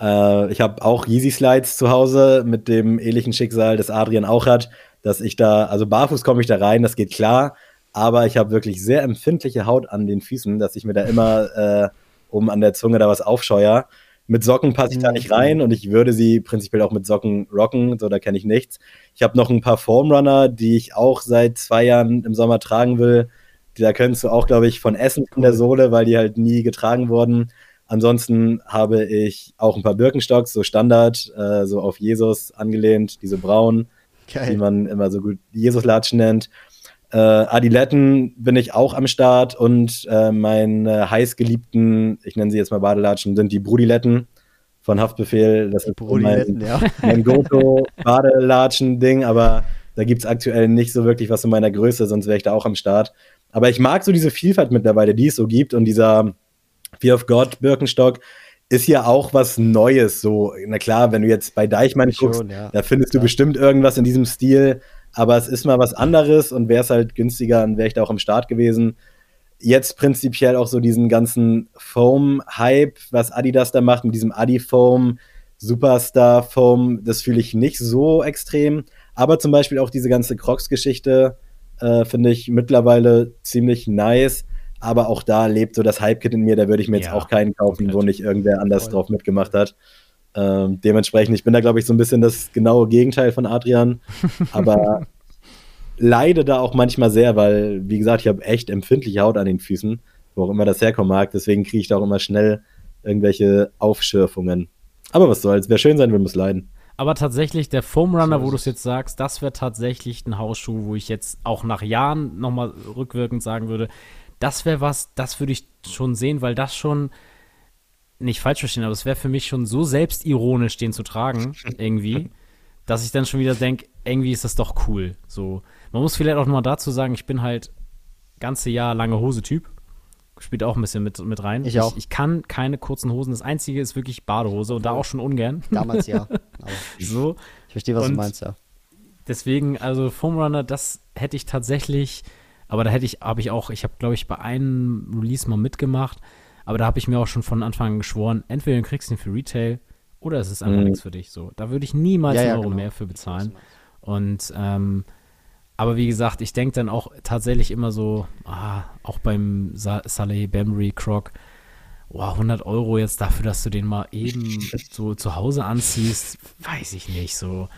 Äh, ich habe auch Yeezy-Slides zu Hause mit dem ähnlichen Schicksal, das Adrian auch hat, dass ich da, also barfuß komme ich da rein, das geht klar, aber ich habe wirklich sehr empfindliche Haut an den Füßen, dass ich mir da immer äh, um an der Zunge da was aufscheuer. Mit Socken passe ich da nicht rein und ich würde sie prinzipiell auch mit Socken rocken, so da kenne ich nichts. Ich habe noch ein paar Foamrunner, die ich auch seit zwei Jahren im Sommer tragen will. Da könntest du auch, glaube ich, von essen von der Sohle, weil die halt nie getragen wurden. Ansonsten habe ich auch ein paar Birkenstocks, so Standard, äh, so auf Jesus angelehnt, diese braunen, die man immer so gut Jesus-Latschen nennt. Äh, Adiletten bin ich auch am Start und äh, meine heißgeliebten, ich nenne sie jetzt mal Badelatschen, sind die Brudiletten von Haftbefehl. Das ist mein, ja. mein Goto-Badelatschen-Ding, aber da gibt es aktuell nicht so wirklich was in meiner Größe, sonst wäre ich da auch am Start. Aber ich mag so diese Vielfalt mittlerweile, die es so gibt und dieser Fear of God Birkenstock ist ja auch was Neues. So, na klar, wenn du jetzt bei Deichmann guckst, ja. da findest du ja. bestimmt irgendwas in diesem Stil aber es ist mal was anderes und wäre es halt günstiger, dann wäre ich da auch am Start gewesen. jetzt prinzipiell auch so diesen ganzen Foam-Hype, was Adidas da macht mit diesem Adi-Foam, Superstar-Foam, das fühle ich nicht so extrem. Aber zum Beispiel auch diese ganze Crocs-Geschichte äh, finde ich mittlerweile ziemlich nice. Aber auch da lebt so das Hype-Kit in mir, da würde ich mir jetzt ja, auch keinen kaufen, komplett. wo nicht irgendwer anders Voll. drauf mitgemacht hat. Ähm, dementsprechend, ich bin da, glaube ich, so ein bisschen das genaue Gegenteil von Adrian. Aber leide da auch manchmal sehr, weil, wie gesagt, ich habe echt empfindliche Haut an den Füßen, wo auch immer das herkommen mag. Deswegen kriege ich da auch immer schnell irgendwelche Aufschürfungen. Aber was soll's, wer schön sein will, muss leiden. Aber tatsächlich, der Foam Runner, wo du es jetzt sagst, das wäre tatsächlich ein Hausschuh, wo ich jetzt auch nach Jahren nochmal rückwirkend sagen würde, das wäre was, das würde ich schon sehen, weil das schon, nicht falsch verstehen, aber es wäre für mich schon so selbstironisch, den zu tragen, irgendwie, dass ich dann schon wieder denke, irgendwie ist das doch cool. So, man muss vielleicht auch nochmal dazu sagen, ich bin halt ganze Jahr lange Hose-Typ. Spielt auch ein bisschen mit, mit rein. Ich auch. Ich, ich, kann keine kurzen Hosen. Das einzige ist wirklich Badehose und da auch schon ungern. Damals ja. so. Ich verstehe, was und du meinst, ja. Deswegen, also Foam Runner, das hätte ich tatsächlich, aber da hätte ich, habe ich auch, ich habe, glaube ich, bei einem Release mal mitgemacht, aber da habe ich mir auch schon von Anfang an geschworen, entweder du kriegst ihn für Retail oder es ist einfach mhm. nichts für dich. So, da würde ich niemals ja, einen Euro genau. mehr für bezahlen. Und ähm, aber wie gesagt, ich denke dann auch tatsächlich immer so, ah, auch beim Sa Saleh Bambury Croc, oh, 100 Euro jetzt dafür, dass du den mal eben so zu Hause anziehst, weiß ich nicht. So,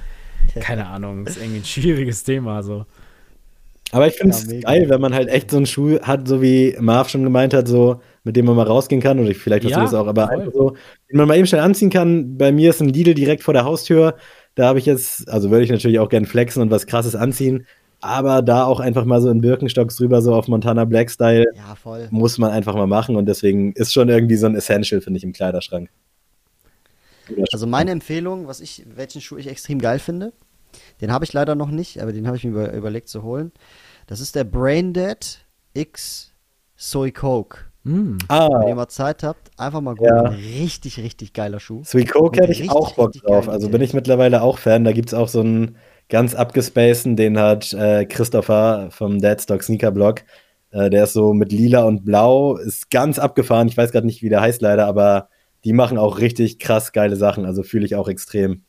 keine Ahnung, ist irgendwie ein schwieriges Thema. So. Aber ich finde es ja, geil, wenn man halt echt so einen Schuh hat, so wie Marv schon gemeint hat, so mit dem man mal rausgehen kann. Oder vielleicht hast ja, du das auch, aber voll. einfach so, den man mal eben schnell anziehen kann. Bei mir ist ein Lidl direkt vor der Haustür. Da habe ich jetzt, also würde ich natürlich auch gern flexen und was krasses anziehen. Aber da auch einfach mal so in Birkenstocks drüber, so auf Montana Black Style, ja, muss man einfach mal machen. Und deswegen ist schon irgendwie so ein Essential, finde ich, im Kleiderschrank. Also meine Empfehlung, was ich, welchen Schuh ich extrem geil finde, den habe ich leider noch nicht, aber den habe ich mir über, überlegt zu holen. Das ist der Braindead X Soy Coke. Mm. Ah. Wenn ihr mal Zeit habt, einfach mal gucken. Ja. Richtig, richtig geiler Schuh. Soy Coke hätte ich auch Bock drauf. Also bin ich mittlerweile auch Fan. Da gibt es auch so einen ganz abgespaceden, den hat äh, Christopher vom Deadstock Sneaker Blog. Äh, der ist so mit lila und blau, ist ganz abgefahren. Ich weiß gerade nicht, wie der heißt leider, aber die machen auch richtig krass geile Sachen. Also fühle ich auch extrem.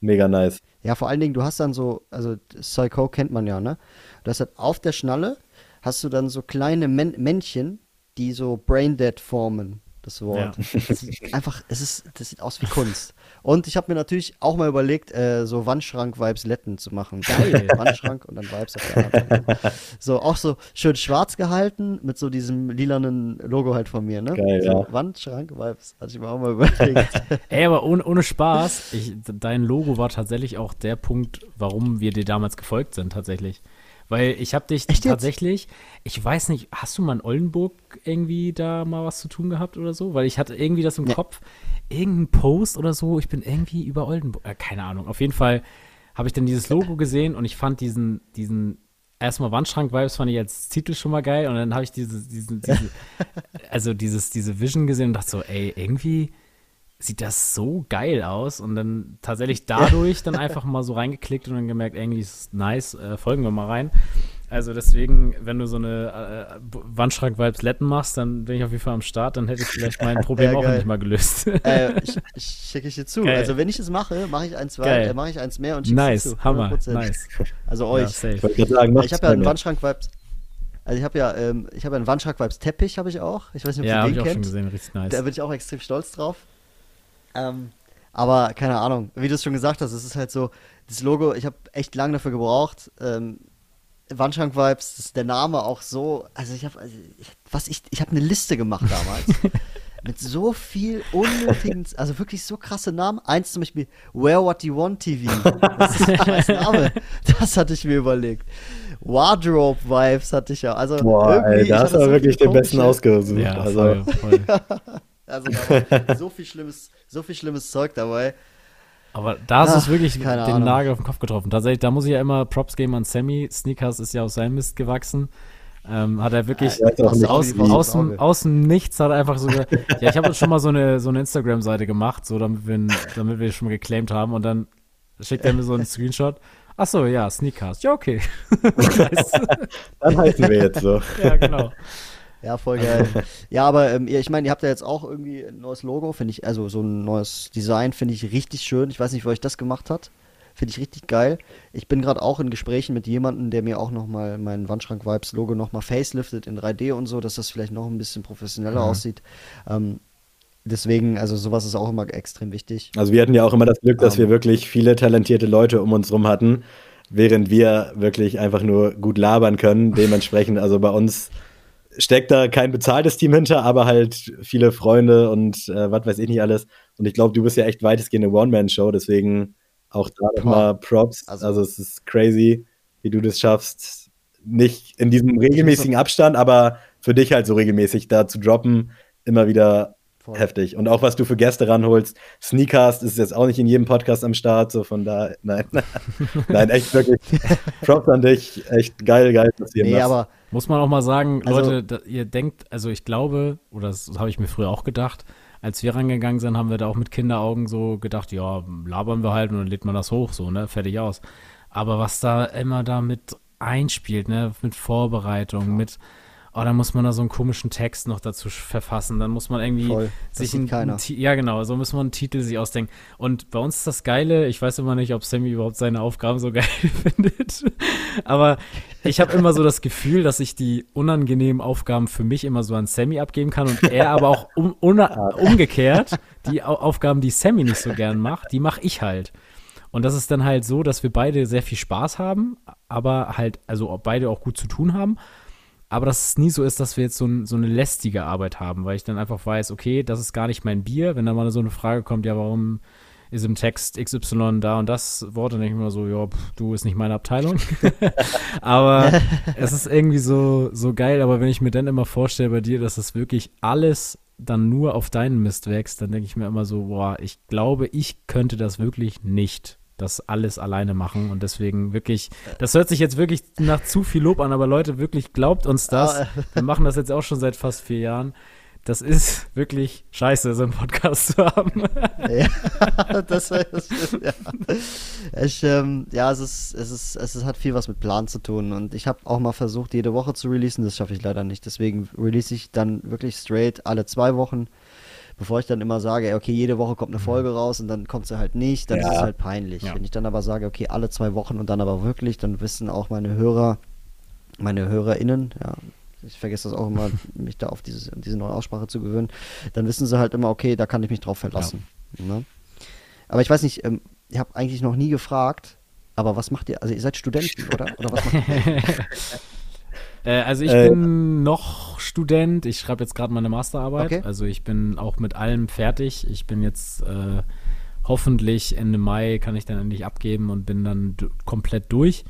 Mega nice. Ja, vor allen Dingen, du hast dann so, also Psycho kennt man ja, ne? Du hast halt auf der Schnalle, hast du dann so kleine Män Männchen, die so Braindead formen, das Wort. Ja. Das ist einfach, es ist, das sieht aus wie Kunst. Und ich habe mir natürlich auch mal überlegt, äh, so Wandschrank-Vibes Letten zu machen. Geil, Wandschrank und dann Vibes auf der. So, auch so schön schwarz gehalten mit so diesem lilanen Logo halt von mir, ne? Geil, so, ja. Wandschrank-Vibes, hatte ich mir auch mal überlegt. Ey, aber ohne, ohne Spaß, ich, dein Logo war tatsächlich auch der Punkt, warum wir dir damals gefolgt sind, tatsächlich. Weil ich habe dich Echt tatsächlich, ich weiß nicht, hast du mal in Oldenburg irgendwie da mal was zu tun gehabt oder so? Weil ich hatte irgendwie das im ja. Kopf irgendein Post oder so, ich bin irgendwie über Oldenburg, äh, keine Ahnung. Auf jeden Fall habe ich dann dieses Logo gesehen und ich fand diesen, diesen erstmal Wandschrank-Vibes fand ich als Titel schon mal geil und dann habe ich diese, diese, diese also dieses, diese Vision gesehen und dachte so, ey, irgendwie sieht das so geil aus und dann tatsächlich dadurch dann einfach mal so reingeklickt und dann gemerkt, irgendwie ist es nice, äh, folgen wir mal rein. Also deswegen, wenn du so eine äh, Wandschrank-Vibes Letten machst, dann bin ich auf jeden Fall am Start, dann hätte ich vielleicht mein Problem ja, auch nicht mal gelöst. Äh, ich, ich schicke ich dir zu. Geil. Also wenn ich es mache, mache ich eins, äh, mache ich eins mehr und schicke nice, zu. Hammer, nice. Also euch. Ja, ich, ich habe ja einen Wandschrank-Vibes. Also ich habe ja, ähm, ich habe ja einen Wandschrank-Vibes Teppich, habe ich auch. Ich weiß nicht, ob ja, ihr den kennt. Ja, schon gesehen, richtig nice. Da bin ich auch extrem stolz drauf. Ähm, aber keine Ahnung, wie du es schon gesagt hast, es ist halt so, das Logo, ich habe echt lange dafür gebraucht. Ähm, Wandschrank-Vibes, ist der Name auch so, also ich habe, also was ich, ich habe eine Liste gemacht damals. mit so viel unnötigen, also wirklich so krasse Namen. Eins zum Beispiel Where What You Want TV. Das ist ein Name. Das hatte ich mir überlegt. Wardrobe Vibes hatte ich ja. Also Boah, ey, da hast du wirklich den besten ausgesucht. Ja, also. Voll, voll. also so viel schlimmes, so viel schlimmes Zeug dabei. Aber da hast du es wirklich den Ahnung. Nagel auf den Kopf getroffen. Tatsächlich, da muss ich ja immer Props geben an Sammy. Sneakers ist ja aus seinem Mist gewachsen. Ähm, hat er wirklich ja, aus, aus, aus, dem, aus dem Nichts hat er einfach so ja, ich habe uns schon mal so eine, so eine Instagram-Seite gemacht, so damit wir, damit wir schon mal geclaimed haben und dann schickt er mir so einen Screenshot. Achso, ja, Sneakers. Ja, okay. dann heißen wir jetzt so. ja, genau. Ja, voll geil. ja, aber ähm, ich meine, ihr habt ja jetzt auch irgendwie ein neues Logo, finde ich, also so ein neues Design, finde ich richtig schön. Ich weiß nicht, wer euch das gemacht hat. Finde ich richtig geil. Ich bin gerade auch in Gesprächen mit jemandem, der mir auch nochmal mein Wandschrank-Vibes-Logo nochmal faceliftet in 3D und so, dass das vielleicht noch ein bisschen professioneller mhm. aussieht. Ähm, deswegen, also sowas ist auch immer extrem wichtig. Also wir hatten ja auch immer das Glück, dass um, wir ähm. wirklich viele talentierte Leute um uns rum hatten, während wir wirklich einfach nur gut labern können. Dementsprechend, also bei uns steckt da kein bezahltes Team hinter, aber halt viele Freunde und äh, was weiß ich nicht alles. Und ich glaube, du bist ja echt weitestgehend eine One-Man-Show, deswegen auch da nochmal Props. Also, also es ist crazy, wie du das schaffst, nicht in diesem regelmäßigen Abstand, aber für dich halt so regelmäßig da zu droppen, immer wieder Voll. heftig. Und auch was du für Gäste ranholst. Sneakcast ist jetzt auch nicht in jedem Podcast am Start, so von da, nein, nein, echt wirklich. Props an dich, echt geil, geil, was ihr nee, machst. aber muss man auch mal sagen, also, Leute, da, ihr denkt, also ich glaube, oder das habe ich mir früher auch gedacht, als wir rangegangen sind, haben wir da auch mit Kinderaugen so gedacht, ja, labern wir halt und dann lädt man das hoch, so, ne, fertig aus. Aber was da immer da mit einspielt, ne, mit Vorbereitung, mit oh, dann muss man da so einen komischen Text noch dazu verfassen. Dann muss man irgendwie Voll. sich einen, einen ja genau, so muss man einen Titel sich ausdenken. Und bei uns ist das Geile, ich weiß immer nicht, ob Sammy überhaupt seine Aufgaben so geil findet, aber ich habe immer so das Gefühl, dass ich die unangenehmen Aufgaben für mich immer so an Sammy abgeben kann und er aber auch um, umgekehrt die Aufgaben, die Sammy nicht so gern macht, die mache ich halt. Und das ist dann halt so, dass wir beide sehr viel Spaß haben, aber halt, also beide auch gut zu tun haben aber dass es nie so ist, dass wir jetzt so, ein, so, eine lästige Arbeit haben, weil ich dann einfach weiß, okay, das ist gar nicht mein Bier. Wenn dann mal so eine Frage kommt, ja, warum ist im Text XY da und das Wort, dann denke ich mir so, ja, du ist nicht meine Abteilung. aber es ist irgendwie so, so geil, aber wenn ich mir dann immer vorstelle bei dir, dass das wirklich alles dann nur auf deinen Mist wächst, dann denke ich mir immer so, boah, ich glaube, ich könnte das wirklich nicht das alles alleine machen und deswegen wirklich, das hört sich jetzt wirklich nach zu viel Lob an, aber Leute, wirklich glaubt uns das. Ah, Wir machen das jetzt auch schon seit fast vier Jahren. Das ist wirklich scheiße, so einen Podcast zu haben. Ja, das, das ja. Ich, ähm, ja, es ist, es ist, es ist, hat viel was mit Plan zu tun und ich habe auch mal versucht, jede Woche zu releasen, das schaffe ich leider nicht. Deswegen release ich dann wirklich straight alle zwei Wochen bevor ich dann immer sage, okay, jede Woche kommt eine mhm. Folge raus und dann kommt sie halt nicht, dann ja. ist es halt peinlich. Ja. Wenn ich dann aber sage, okay, alle zwei Wochen und dann aber wirklich, dann wissen auch meine Hörer, meine HörerInnen, ja, ich vergesse das auch immer, mich da auf dieses, diese neue Aussprache zu gewöhnen, dann wissen sie halt immer, okay, da kann ich mich drauf verlassen. Ja. Ne? Aber ich weiß nicht, ähm, ich habe eigentlich noch nie gefragt, aber was macht ihr? Also ihr seid Studenten, oder? Oder was macht ihr? Äh, also ich äh, bin noch Student. Ich schreibe jetzt gerade meine Masterarbeit. Okay. Also ich bin auch mit allem fertig. Ich bin jetzt äh, hoffentlich Ende Mai kann ich dann endlich abgeben und bin dann komplett durch.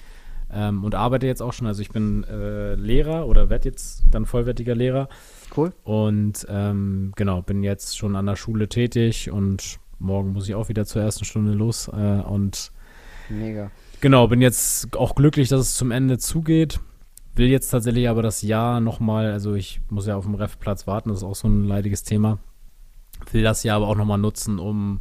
Ähm, und arbeite jetzt auch schon. Also ich bin äh, Lehrer oder werde jetzt dann vollwertiger Lehrer. Cool. Und ähm, genau, bin jetzt schon an der Schule tätig und morgen muss ich auch wieder zur ersten Stunde los. Äh, und Mega. Genau, bin jetzt auch glücklich, dass es zum Ende zugeht. Will jetzt tatsächlich aber das Jahr nochmal, also ich muss ja auf dem Refplatz warten, das ist auch so ein leidiges Thema. Will das Jahr aber auch nochmal nutzen, um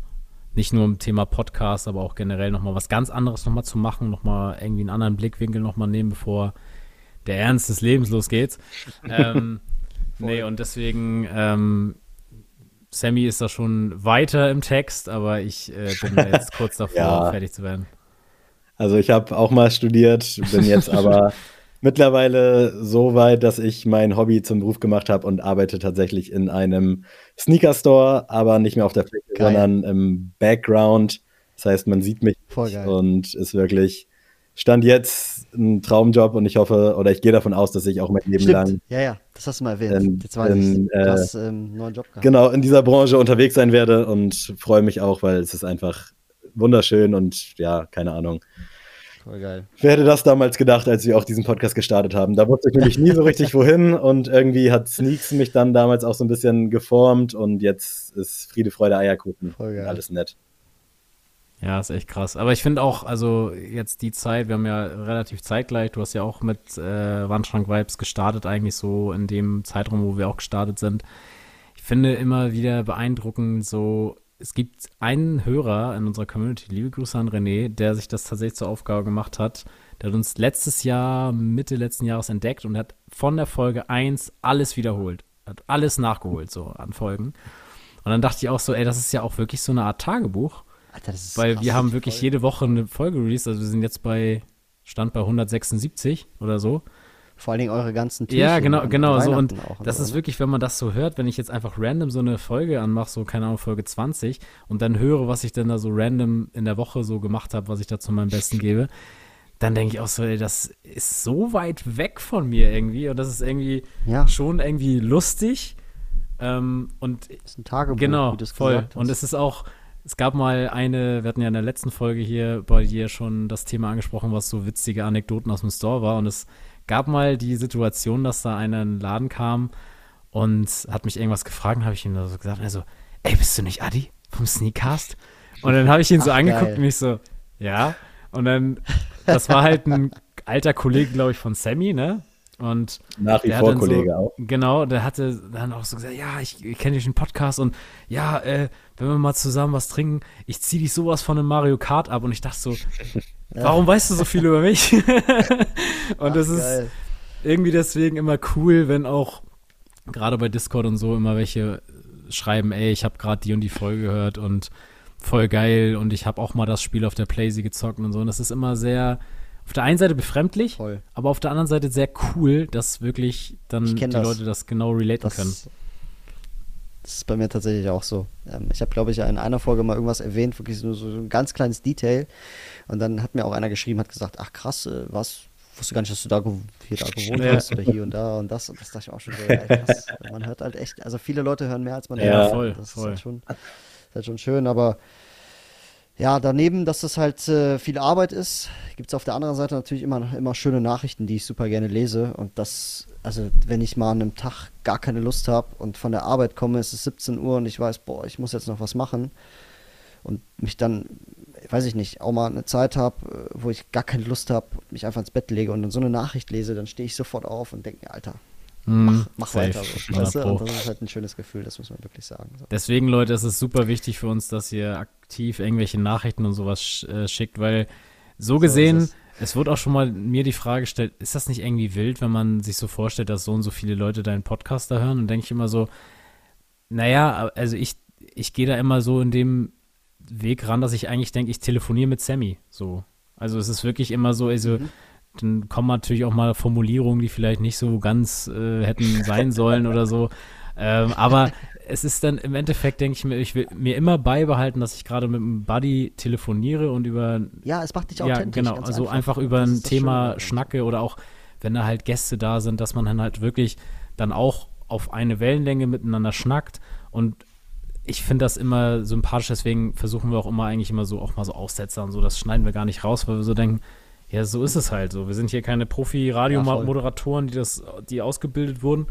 nicht nur im Thema Podcast, aber auch generell nochmal was ganz anderes nochmal zu machen, nochmal irgendwie einen anderen Blickwinkel nochmal nehmen, bevor der Ernst des Lebens losgeht. ähm, nee, und deswegen, ähm, Sammy ist da schon weiter im Text, aber ich äh, bin jetzt kurz davor, ja. fertig zu werden. Also ich habe auch mal studiert, bin jetzt aber mittlerweile so weit, dass ich mein Hobby zum Beruf gemacht habe und arbeite tatsächlich in einem Sneaker-Store, aber nicht mehr auf der Fläche, geil. sondern im Background. Das heißt, man sieht mich und ist wirklich Stand jetzt ein Traumjob und ich hoffe oder ich gehe davon aus, dass ich auch mein Leben Stimmt. lang. Ja, ja, das hast du mal erwähnt. In, jetzt weiß in, ich, du hast äh, ähm, neuen Job gehabt. Genau, in dieser Branche unterwegs sein werde und freue mich auch, weil es ist einfach wunderschön und ja, keine Ahnung. Voll geil. Wer hätte das damals gedacht, als wir auch diesen Podcast gestartet haben? Da wusste ich nämlich nie so richtig wohin und irgendwie hat Sneaks mich dann damals auch so ein bisschen geformt und jetzt ist Friede, Freude, Eierkuchen. Voll geil. Alles nett. Ja, ist echt krass. Aber ich finde auch, also jetzt die Zeit, wir haben ja relativ zeitgleich, du hast ja auch mit äh, Wandschrank-Vibes gestartet, eigentlich so in dem Zeitraum, wo wir auch gestartet sind. Ich finde immer wieder beeindruckend, so es gibt einen Hörer in unserer Community, liebe Grüße an René, der sich das tatsächlich zur Aufgabe gemacht hat. Der hat uns letztes Jahr, Mitte letzten Jahres entdeckt und hat von der Folge 1 alles wiederholt. Hat alles nachgeholt, so an Folgen. Und dann dachte ich auch so, ey, das ist ja auch wirklich so eine Art Tagebuch. Alter, weil wir haben wirklich Folge. jede Woche eine Folge released. Also wir sind jetzt bei, Stand bei 176 oder so. Vor allen Dingen eure ganzen Türchen Ja, genau, genau. So, und das ist ne? wirklich, wenn man das so hört, wenn ich jetzt einfach random so eine Folge anmache, so, keine Ahnung, Folge 20, und dann höre, was ich denn da so random in der Woche so gemacht habe, was ich da zu meinem Besten gebe, dann denke ich auch so, ey, das ist so weit weg von mir irgendwie. Und das ist irgendwie ja. schon irgendwie lustig. Ähm, und das ist ein Tagebuch, genau, wie du es voll. Und es ist auch, es gab mal eine, wir hatten ja in der letzten Folge hier bei dir schon das Thema angesprochen, was so witzige Anekdoten aus dem Store war. Und es gab mal die Situation, dass da einer in den Laden kam und hat mich irgendwas gefragt habe ich ihm so gesagt, also, ey, bist du nicht Adi vom Sneakcast? Und dann habe ich ihn so Ach, angeguckt geil. und mich so, ja. Und dann, das war halt ein alter Kollege, glaube ich, von Sammy, ne? Und nach wie vor Kollege so, auch. Genau, der hatte dann auch so gesagt, ja, ich, ich kenne dich einen Podcast und ja, äh, wenn wir mal zusammen was trinken, ich ziehe dich sowas von einem Mario Kart ab und ich dachte so, warum weißt du so viel über mich? und das ist irgendwie deswegen immer cool, wenn auch gerade bei Discord und so immer welche schreiben, ey, ich habe gerade die und die Folge gehört und voll geil und ich habe auch mal das Spiel auf der Playsee gezockt und so. Und das ist immer sehr, auf der einen Seite befremdlich, voll. aber auf der anderen Seite sehr cool, dass wirklich dann die das. Leute das genau relaten das, können. Das ist bei mir tatsächlich auch so. Ähm, ich habe, glaube ich, in einer Folge mal irgendwas erwähnt, wirklich nur so ein ganz kleines Detail. Und dann hat mir auch einer geschrieben, hat gesagt, ach krass, äh, was, wusste gar nicht, dass du da, hier da gewohnt ja. hast oder hier und da und das. Und das dachte ich auch schon so, ey, krass. Man hört halt echt, also viele Leute hören mehr als man ja, hört. Voll, das voll. Ist halt schon, ist halt schon schön, aber ja, daneben, dass das halt äh, viel Arbeit ist, gibt es auf der anderen Seite natürlich immer, immer schöne Nachrichten, die ich super gerne lese. Und das also wenn ich mal an einem Tag gar keine Lust habe und von der Arbeit komme, ist es 17 Uhr und ich weiß, boah, ich muss jetzt noch was machen und mich dann, weiß ich nicht, auch mal eine Zeit habe, äh, wo ich gar keine Lust habe, mich einfach ins Bett lege und dann so eine Nachricht lese, dann stehe ich sofort auf und denke mir, Alter, hm, mach, mach weiter. So, weißt du? Und das ist halt ein schönes Gefühl, das muss man wirklich sagen. So. Deswegen, Leute, es ist super wichtig für uns, dass ihr aktiv irgendwelche Nachrichten und sowas äh, schickt, weil so gesehen es wurde auch schon mal mir die Frage gestellt, ist das nicht irgendwie wild, wenn man sich so vorstellt, dass so und so viele Leute deinen Podcast da hören? Und denke ich immer so, naja, also ich, ich gehe da immer so in dem Weg ran, dass ich eigentlich denke, ich telefoniere mit Sammy. So. Also es ist wirklich immer so, also mhm. dann kommen natürlich auch mal Formulierungen, die vielleicht nicht so ganz äh, hätten sein sollen oder so. Ähm, aber es ist dann im Endeffekt, denke ich mir, ich will mir immer beibehalten, dass ich gerade mit einem Buddy telefoniere und über. Ja, es macht dich authentisch. Ja, genau. Also einfach, einfach über ein Thema Schöne. schnacke oder auch, wenn da halt Gäste da sind, dass man dann halt wirklich dann auch auf eine Wellenlänge miteinander schnackt und ich finde das immer sympathisch, deswegen versuchen wir auch immer eigentlich immer so auch mal so Aussetzer und so, das schneiden wir gar nicht raus, weil wir so denken, ja, so ist es halt so. Wir sind hier keine Profi-Radiomoderatoren, die das, die ausgebildet wurden,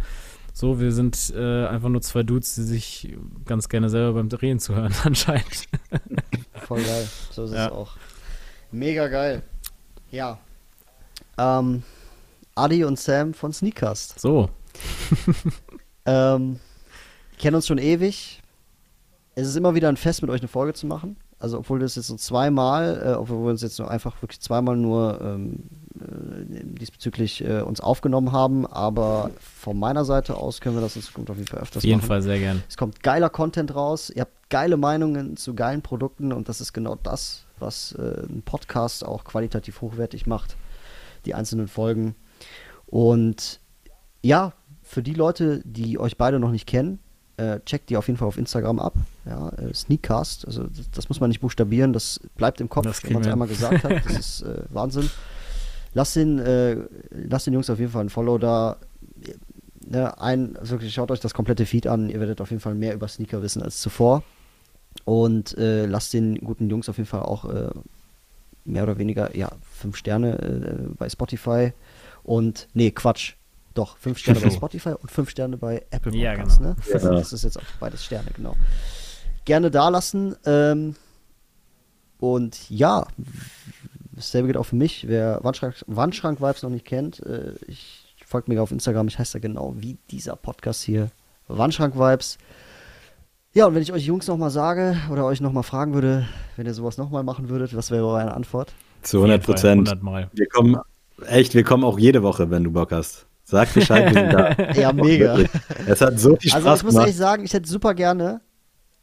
so, wir sind äh, einfach nur zwei Dudes, die sich ganz gerne selber beim Drehen zu hören, anscheinend. Voll geil. So ist ja. es auch. Mega geil. Ja. Ähm, Adi und Sam von Sneakcast. So. ähm, kennen uns schon ewig. Es ist immer wieder ein Fest, mit euch eine Folge zu machen. Also, obwohl das jetzt so zweimal, äh, obwohl wir uns jetzt nur einfach wirklich zweimal nur ähm, äh, diesbezüglich äh, uns aufgenommen haben, aber von meiner Seite aus können wir das in Zukunft auf jeden Fall öfters machen. Auf jeden machen. Fall sehr gern. Es kommt geiler Content raus, ihr habt geile Meinungen zu geilen Produkten und das ist genau das, was äh, ein Podcast auch qualitativ hochwertig macht, die einzelnen Folgen. Und ja, für die Leute, die euch beide noch nicht kennen, äh, checkt die auf jeden Fall auf Instagram ab. Ja, äh, Sneakcast, also das, das, muss man nicht buchstabieren, das bleibt im Kopf, wenn man es einmal gesagt hat. Das ist äh, Wahnsinn. Lass den, äh, lasst den Jungs auf jeden Fall ein Follow da. Ne, ein, wirklich, schaut euch das komplette Feed an. Ihr werdet auf jeden Fall mehr über Sneaker wissen als zuvor. Und äh, lasst den guten Jungs auf jeden Fall auch äh, mehr oder weniger, ja, fünf Sterne äh, bei Spotify. Und, nee, Quatsch. Doch, fünf Sterne bei Spotify und fünf Sterne bei Apple Podcasts. Ja, genau. Ne? Das ist jetzt auch beides Sterne, genau. Gerne da lassen. Ähm, und ja, Dasselbe geht auch für mich. Wer Wandschrank-Vibes Wandschrank noch nicht kennt, äh, ich folge mir auf Instagram. Ich heiße da genau wie dieser Podcast hier. Wandschrank-Vibes. Ja, und wenn ich euch Jungs nochmal sage oder euch nochmal fragen würde, wenn ihr sowas nochmal machen würdet, was wäre eure Antwort? Zu 100 Prozent. Wir kommen, echt, wir kommen auch jede Woche, wenn du Bock hast. Sag Bescheid, wir sind da. Ja, mega. Es hat so viel Spaß Also ich muss gemacht. ehrlich sagen, ich hätte super gerne,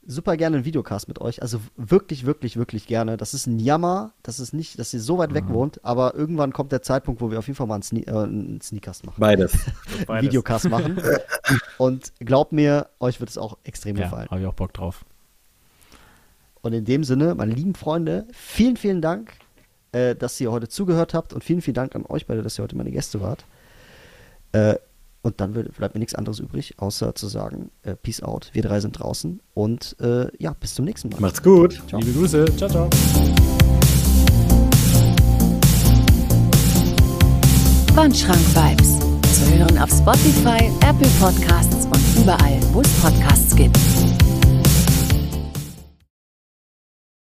super gerne einen Videocast mit euch. Also wirklich, wirklich, wirklich gerne. Das ist ein Jammer, das ist nicht, dass ihr so weit weg wohnt, aber irgendwann kommt der Zeitpunkt, wo wir auf jeden Fall mal einen, Sne äh, einen Sneakcast machen. Beides. Beides. Videocast machen. Und glaubt mir, euch wird es auch extrem Ja, gefallen. habe ich auch Bock drauf. Und in dem Sinne, meine lieben Freunde, vielen, vielen Dank, äh, dass ihr heute zugehört habt und vielen, vielen Dank an euch beide, dass ihr heute meine Gäste wart. Äh, und dann wird- bleibt mir nichts anderes übrig, außer zu sagen, äh, Peace out, wir drei sind draußen und äh, ja, bis zum nächsten Mal. Macht's gut. Ciao. Liebe Grüße. Ciao, ciao. Wandschrank-Vibes. Zu hören auf Spotify, Apple Podcasts und überall, wo es Podcasts gibt.